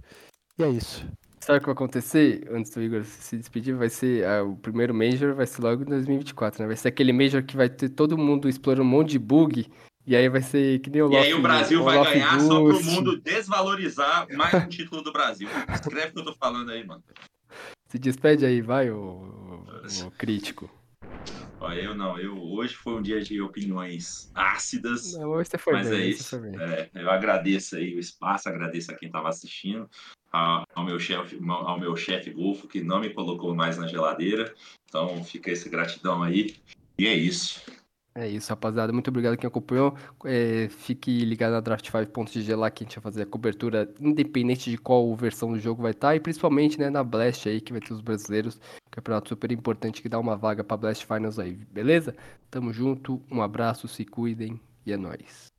E é isso. Sabe o que vai acontecer? Antes do Igor se despedir, vai ser ah, o primeiro Major, vai ser logo em 2024, né? Vai ser aquele Major que vai ter todo mundo explorando um monte de bug, e aí vai ser que nem o E aí o Brasil vai ganhar só pro mundo desvalorizar mais um [laughs] título do Brasil. Escreve o que eu tô falando aí, mano. Se despede aí, vai, o, o, crítico. Ó, eu não, eu hoje foi um dia de opiniões ácidas. Não, hoje você foi Mas bem, é isso. É, eu agradeço aí o espaço, agradeço a quem estava assistindo, ao meu chefe, ao meu chefe Golfo, que não me colocou mais na geladeira. Então fica essa gratidão aí. E é isso. É isso, rapaziada. Muito obrigado quem acompanhou. É, fique ligado na Draft5.gg lá que a gente vai fazer a cobertura independente de qual versão do jogo vai estar. E principalmente né, na Blast aí, que vai ter os brasileiros. Campeonato super importante que dá uma vaga pra Blast Finals aí, beleza? Tamo junto, um abraço, se cuidem e é nóis.